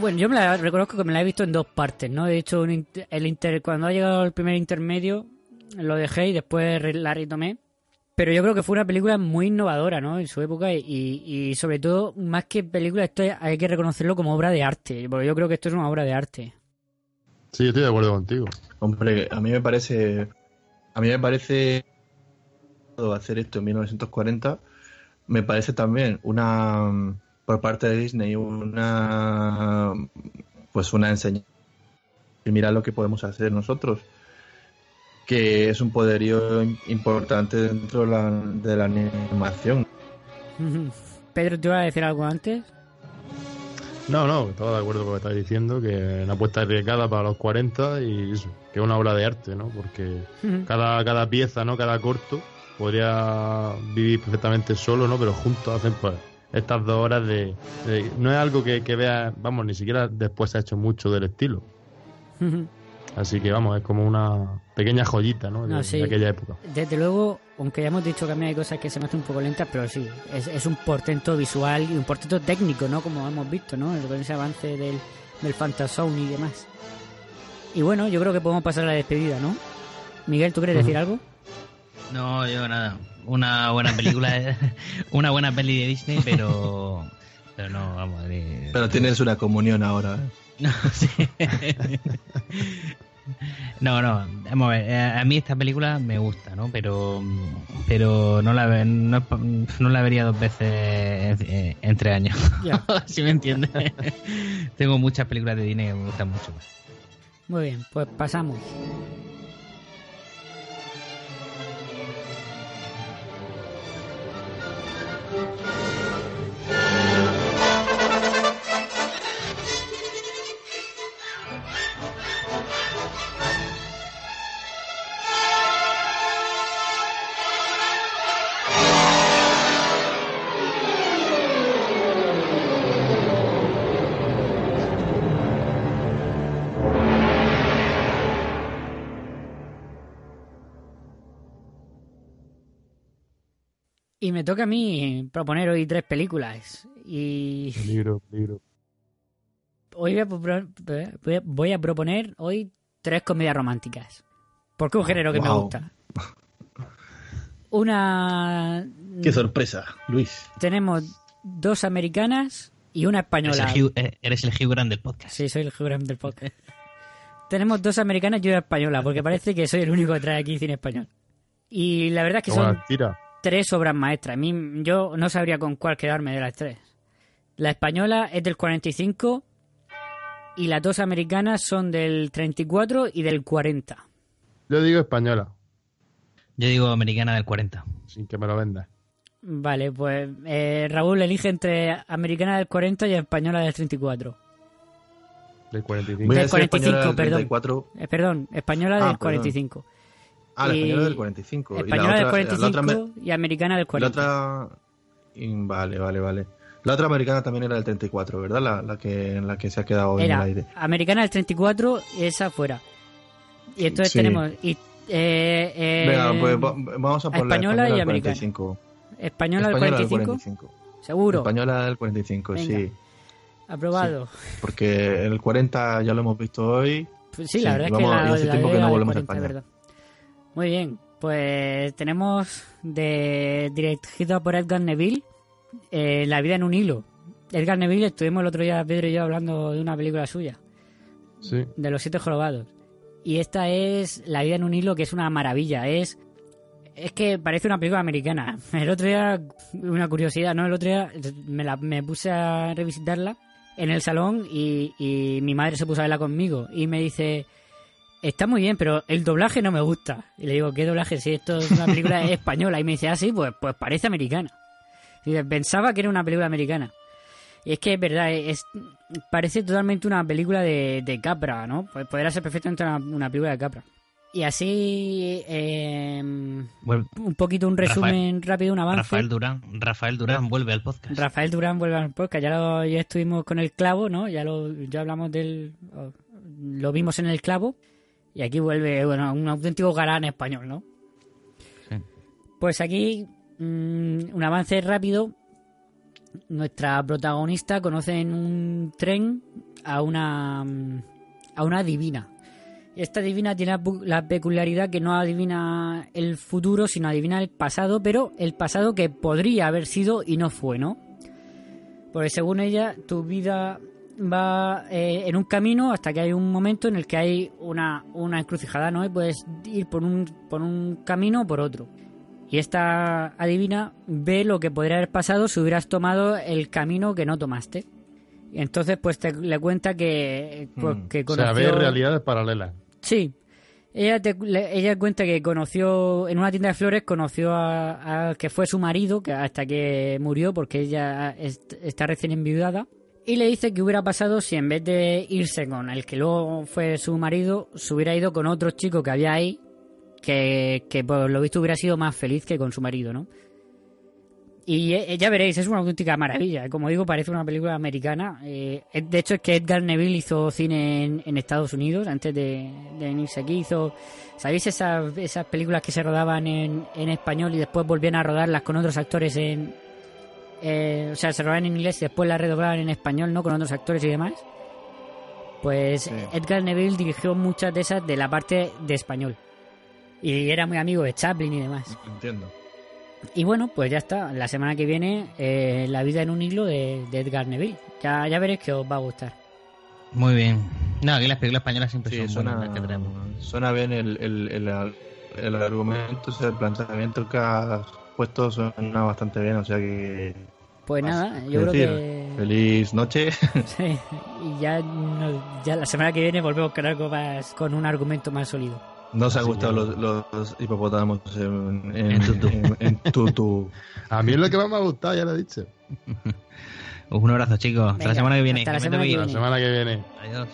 bueno, yo me la reconozco que me la he visto en dos partes, ¿no? De hecho, un inter- el inter, cuando ha llegado el primer intermedio lo dejé y después la retomé. Pero yo creo que fue una película muy innovadora, ¿no? En su época y, y sobre todo, más que película, esto hay que reconocerlo como obra de arte. Porque yo creo que esto es una obra de arte. Sí, yo estoy de acuerdo contigo. Hombre, a mí me parece. A mí me parece. Hacer esto en 1940. Me parece también una. Por parte de Disney, una. Pues una enseñanza. Y mira lo que podemos hacer nosotros. Que es un poderío importante dentro de la, de la animación. Pedro, ¿te iba a decir algo antes? No, no, estaba de acuerdo con lo que estáis diciendo, que una apuesta arriesgada para los 40 y eso, que es una obra de arte, ¿no? Porque cada, cada pieza, ¿no? Cada corto podría vivir perfectamente solo, ¿no? Pero juntos hacen pues estas dos horas de... de- no es algo que, que veas, vamos, ni siquiera después se ha hecho mucho del estilo. Así que vamos, es como una pequeña joyita, ¿no? De, No, sí. de aquella época. Desde luego, aunque ya hemos dicho que a mí hay cosas que se me hacen un poco lentas, pero sí, es, es un portento visual y un portento técnico, ¿no? Como hemos visto, ¿no? Con ese avance del, del Fantasound y demás. Y bueno, yo creo que podemos pasar a la despedida, ¿no? Miguel, ¿tú quieres decir algo? No, yo nada. Una buena película, una buena peli de Disney, pero. Pero no, vamos. de- Pero tienes una comunión ahora. ¿eh? No, sí. No, no, vamos a ver, eh, a mí esta película me gusta, ¿no? Pero pero no la ve- no, la vería dos veces en, en tres años. Ya. si me entiendes. Tengo muchas películas de Disney que me gustan mucho más. Muy bien, pues pasamos. Y me toca a mí proponer hoy tres películas. Y Peligro, peligro. hoy voy a, voy a- proponer hoy tres comedias románticas. Porque es un género que me gusta. Una... Qué sorpresa, Luis. Tenemos dos americanas y una Eres española. el, Hugh, eh, eres el Hugh Grant del podcast. Sí, soy el Hugh Grant del podcast. Tenemos dos americanas y una española, porque parece que soy el único que trae aquí cine español. Y la verdad es que Toma, son tira. Tres obras maestras. A mí, yo no sabría con cuál quedarme de las tres. La española es del 45 y las dos americanas son del 34 y del 40. Yo digo española, Yo digo americana del 40. sin que me lo vendas. Vale, pues eh, Raúl elige entre americana del 40 y española del 34. Del 45. Voy a Del decir española 45, del perdón. 34. Eh, perdón, española Ah, del perdón. 45. Ah, la española del 45. Y la Española del otra- la 45 otra y americana del La 40. otra. y- Vale, vale, vale. La otra americana también era del 34, ¿verdad? La, la que, la que se ha quedado en el Era aire. americana del 34 y esa fuera. Y entonces Sí. tenemos y, eh, eh, Venga, pues va- vamos a por la española y del americana. 45. española del Española 45, 45. seguro, Española del 45, Venga. sí. aprobado. Porque el 40 ya lo hemos visto hoy. Pues sí, Sí, la verdad es que la, hace la tiempo que no volvemos a 40, España. ¿verdad? Muy bien, pues tenemos de dirigida por Edgar Neville, eh, La vida en un hilo. Edgar Neville, estuvimos el otro día, Pedro y yo, hablando de una película suya, Sí. de Los Siete Jorobados. Y esta es La vida en un hilo, que es una maravilla. Es es que parece una película americana. El otro día, una curiosidad, ¿no? El otro día me, la, me puse a revisitarla en el salón y, y mi madre se puso a verla conmigo y me dice, está muy bien, pero el doblaje no me gusta. Y le digo, ¿qué doblaje? Si esto es una película española. Y me dice, ah, sí, pues, pues parece americana. Y pensaba que era una película americana. Y es que es verdad, es, parece totalmente una película de, de Capra, ¿no? Pues podría ser perfectamente una, una película de Capra. Y así, eh, Vuelve- un poquito un resumen rápido, un avance. Rafael Durán, Rafael Durán vuelve al podcast. Rafael Durán vuelve al podcast. Ya, lo, ya estuvimos con el clavo, ¿no? Ya lo ya hablamos del. Lo vimos en el clavo. Y aquí vuelve, bueno, un auténtico galán español, ¿no? Sí. Pues aquí, mm, un avance rápido. Nuestra protagonista conoce en un tren a una. mm, a una divina. Esta divina tiene la peculiaridad que no adivina el futuro, sino adivina el pasado, pero el pasado que podría haber sido y no fue, ¿no? Porque según ella, tu vida va eh, en un camino hasta que hay un momento en el que hay una, una encrucijada, ¿no? Y puedes ir por un, por un camino o por otro. Y esta adivina ve lo que podría haber pasado si hubieras tomado el camino que no tomaste. Y entonces, pues te, le cuenta que, pues, Mm. que O sea, conoció... ve realidades paralelas. Sí. Ella, te- le- ella cuenta que conoció, en una tienda de flores, conoció a, a que fue su marido, que hasta que murió porque ella est- está recién enviudada. Y le dice que hubiera pasado si en vez de irse con el que luego fue su marido, se hubiera ido con otro chico que había ahí, que, que por lo visto hubiera sido más feliz que con su marido, ¿no? Y eh, ya veréis, es una auténtica maravilla. Como digo, parece una película americana. Eh, de hecho, es que Edgar Neville hizo cine en, en Estados Unidos antes de, de venirse aquí. Hizo, ¿sabéis esas, esas películas que se rodaban en, en español y después volvían a rodarlas con otros actores en... eh, o sea, se rodaban en inglés y después las redoblaban en español, ¿no? Con otros actores y demás. Pues Sí. Edgar Neville dirigió muchas de esas de la parte de español. Y era muy amigo de Chaplin y demás. Entiendo. Y bueno, pues ya está. La semana que viene, eh, La vida en un hilo de, de Edgar Neville. Ya, ya veréis que os va a gustar. Muy bien. No, aquí las películas españolas siempre Sí, son suena, buenas las que suena bien el, el, el, el argumento, o sea, el planteamiento que has puesto suena bastante bien, o sea que... Pues nada, yo creo decir. que. Feliz noche. Sí, y ya, no- ya la semana que viene volvemos con algo más. con un argumento más sólido. ¿No os ha Así gustado los, los hipopótamos en, en, En tutú. en- tutú? A mí es lo que más me ha gustado, ya lo he dicho. Un abrazo, chicos. Hasta la semana que viene. hasta la semana que ir. La viene. semana que viene. Adiós.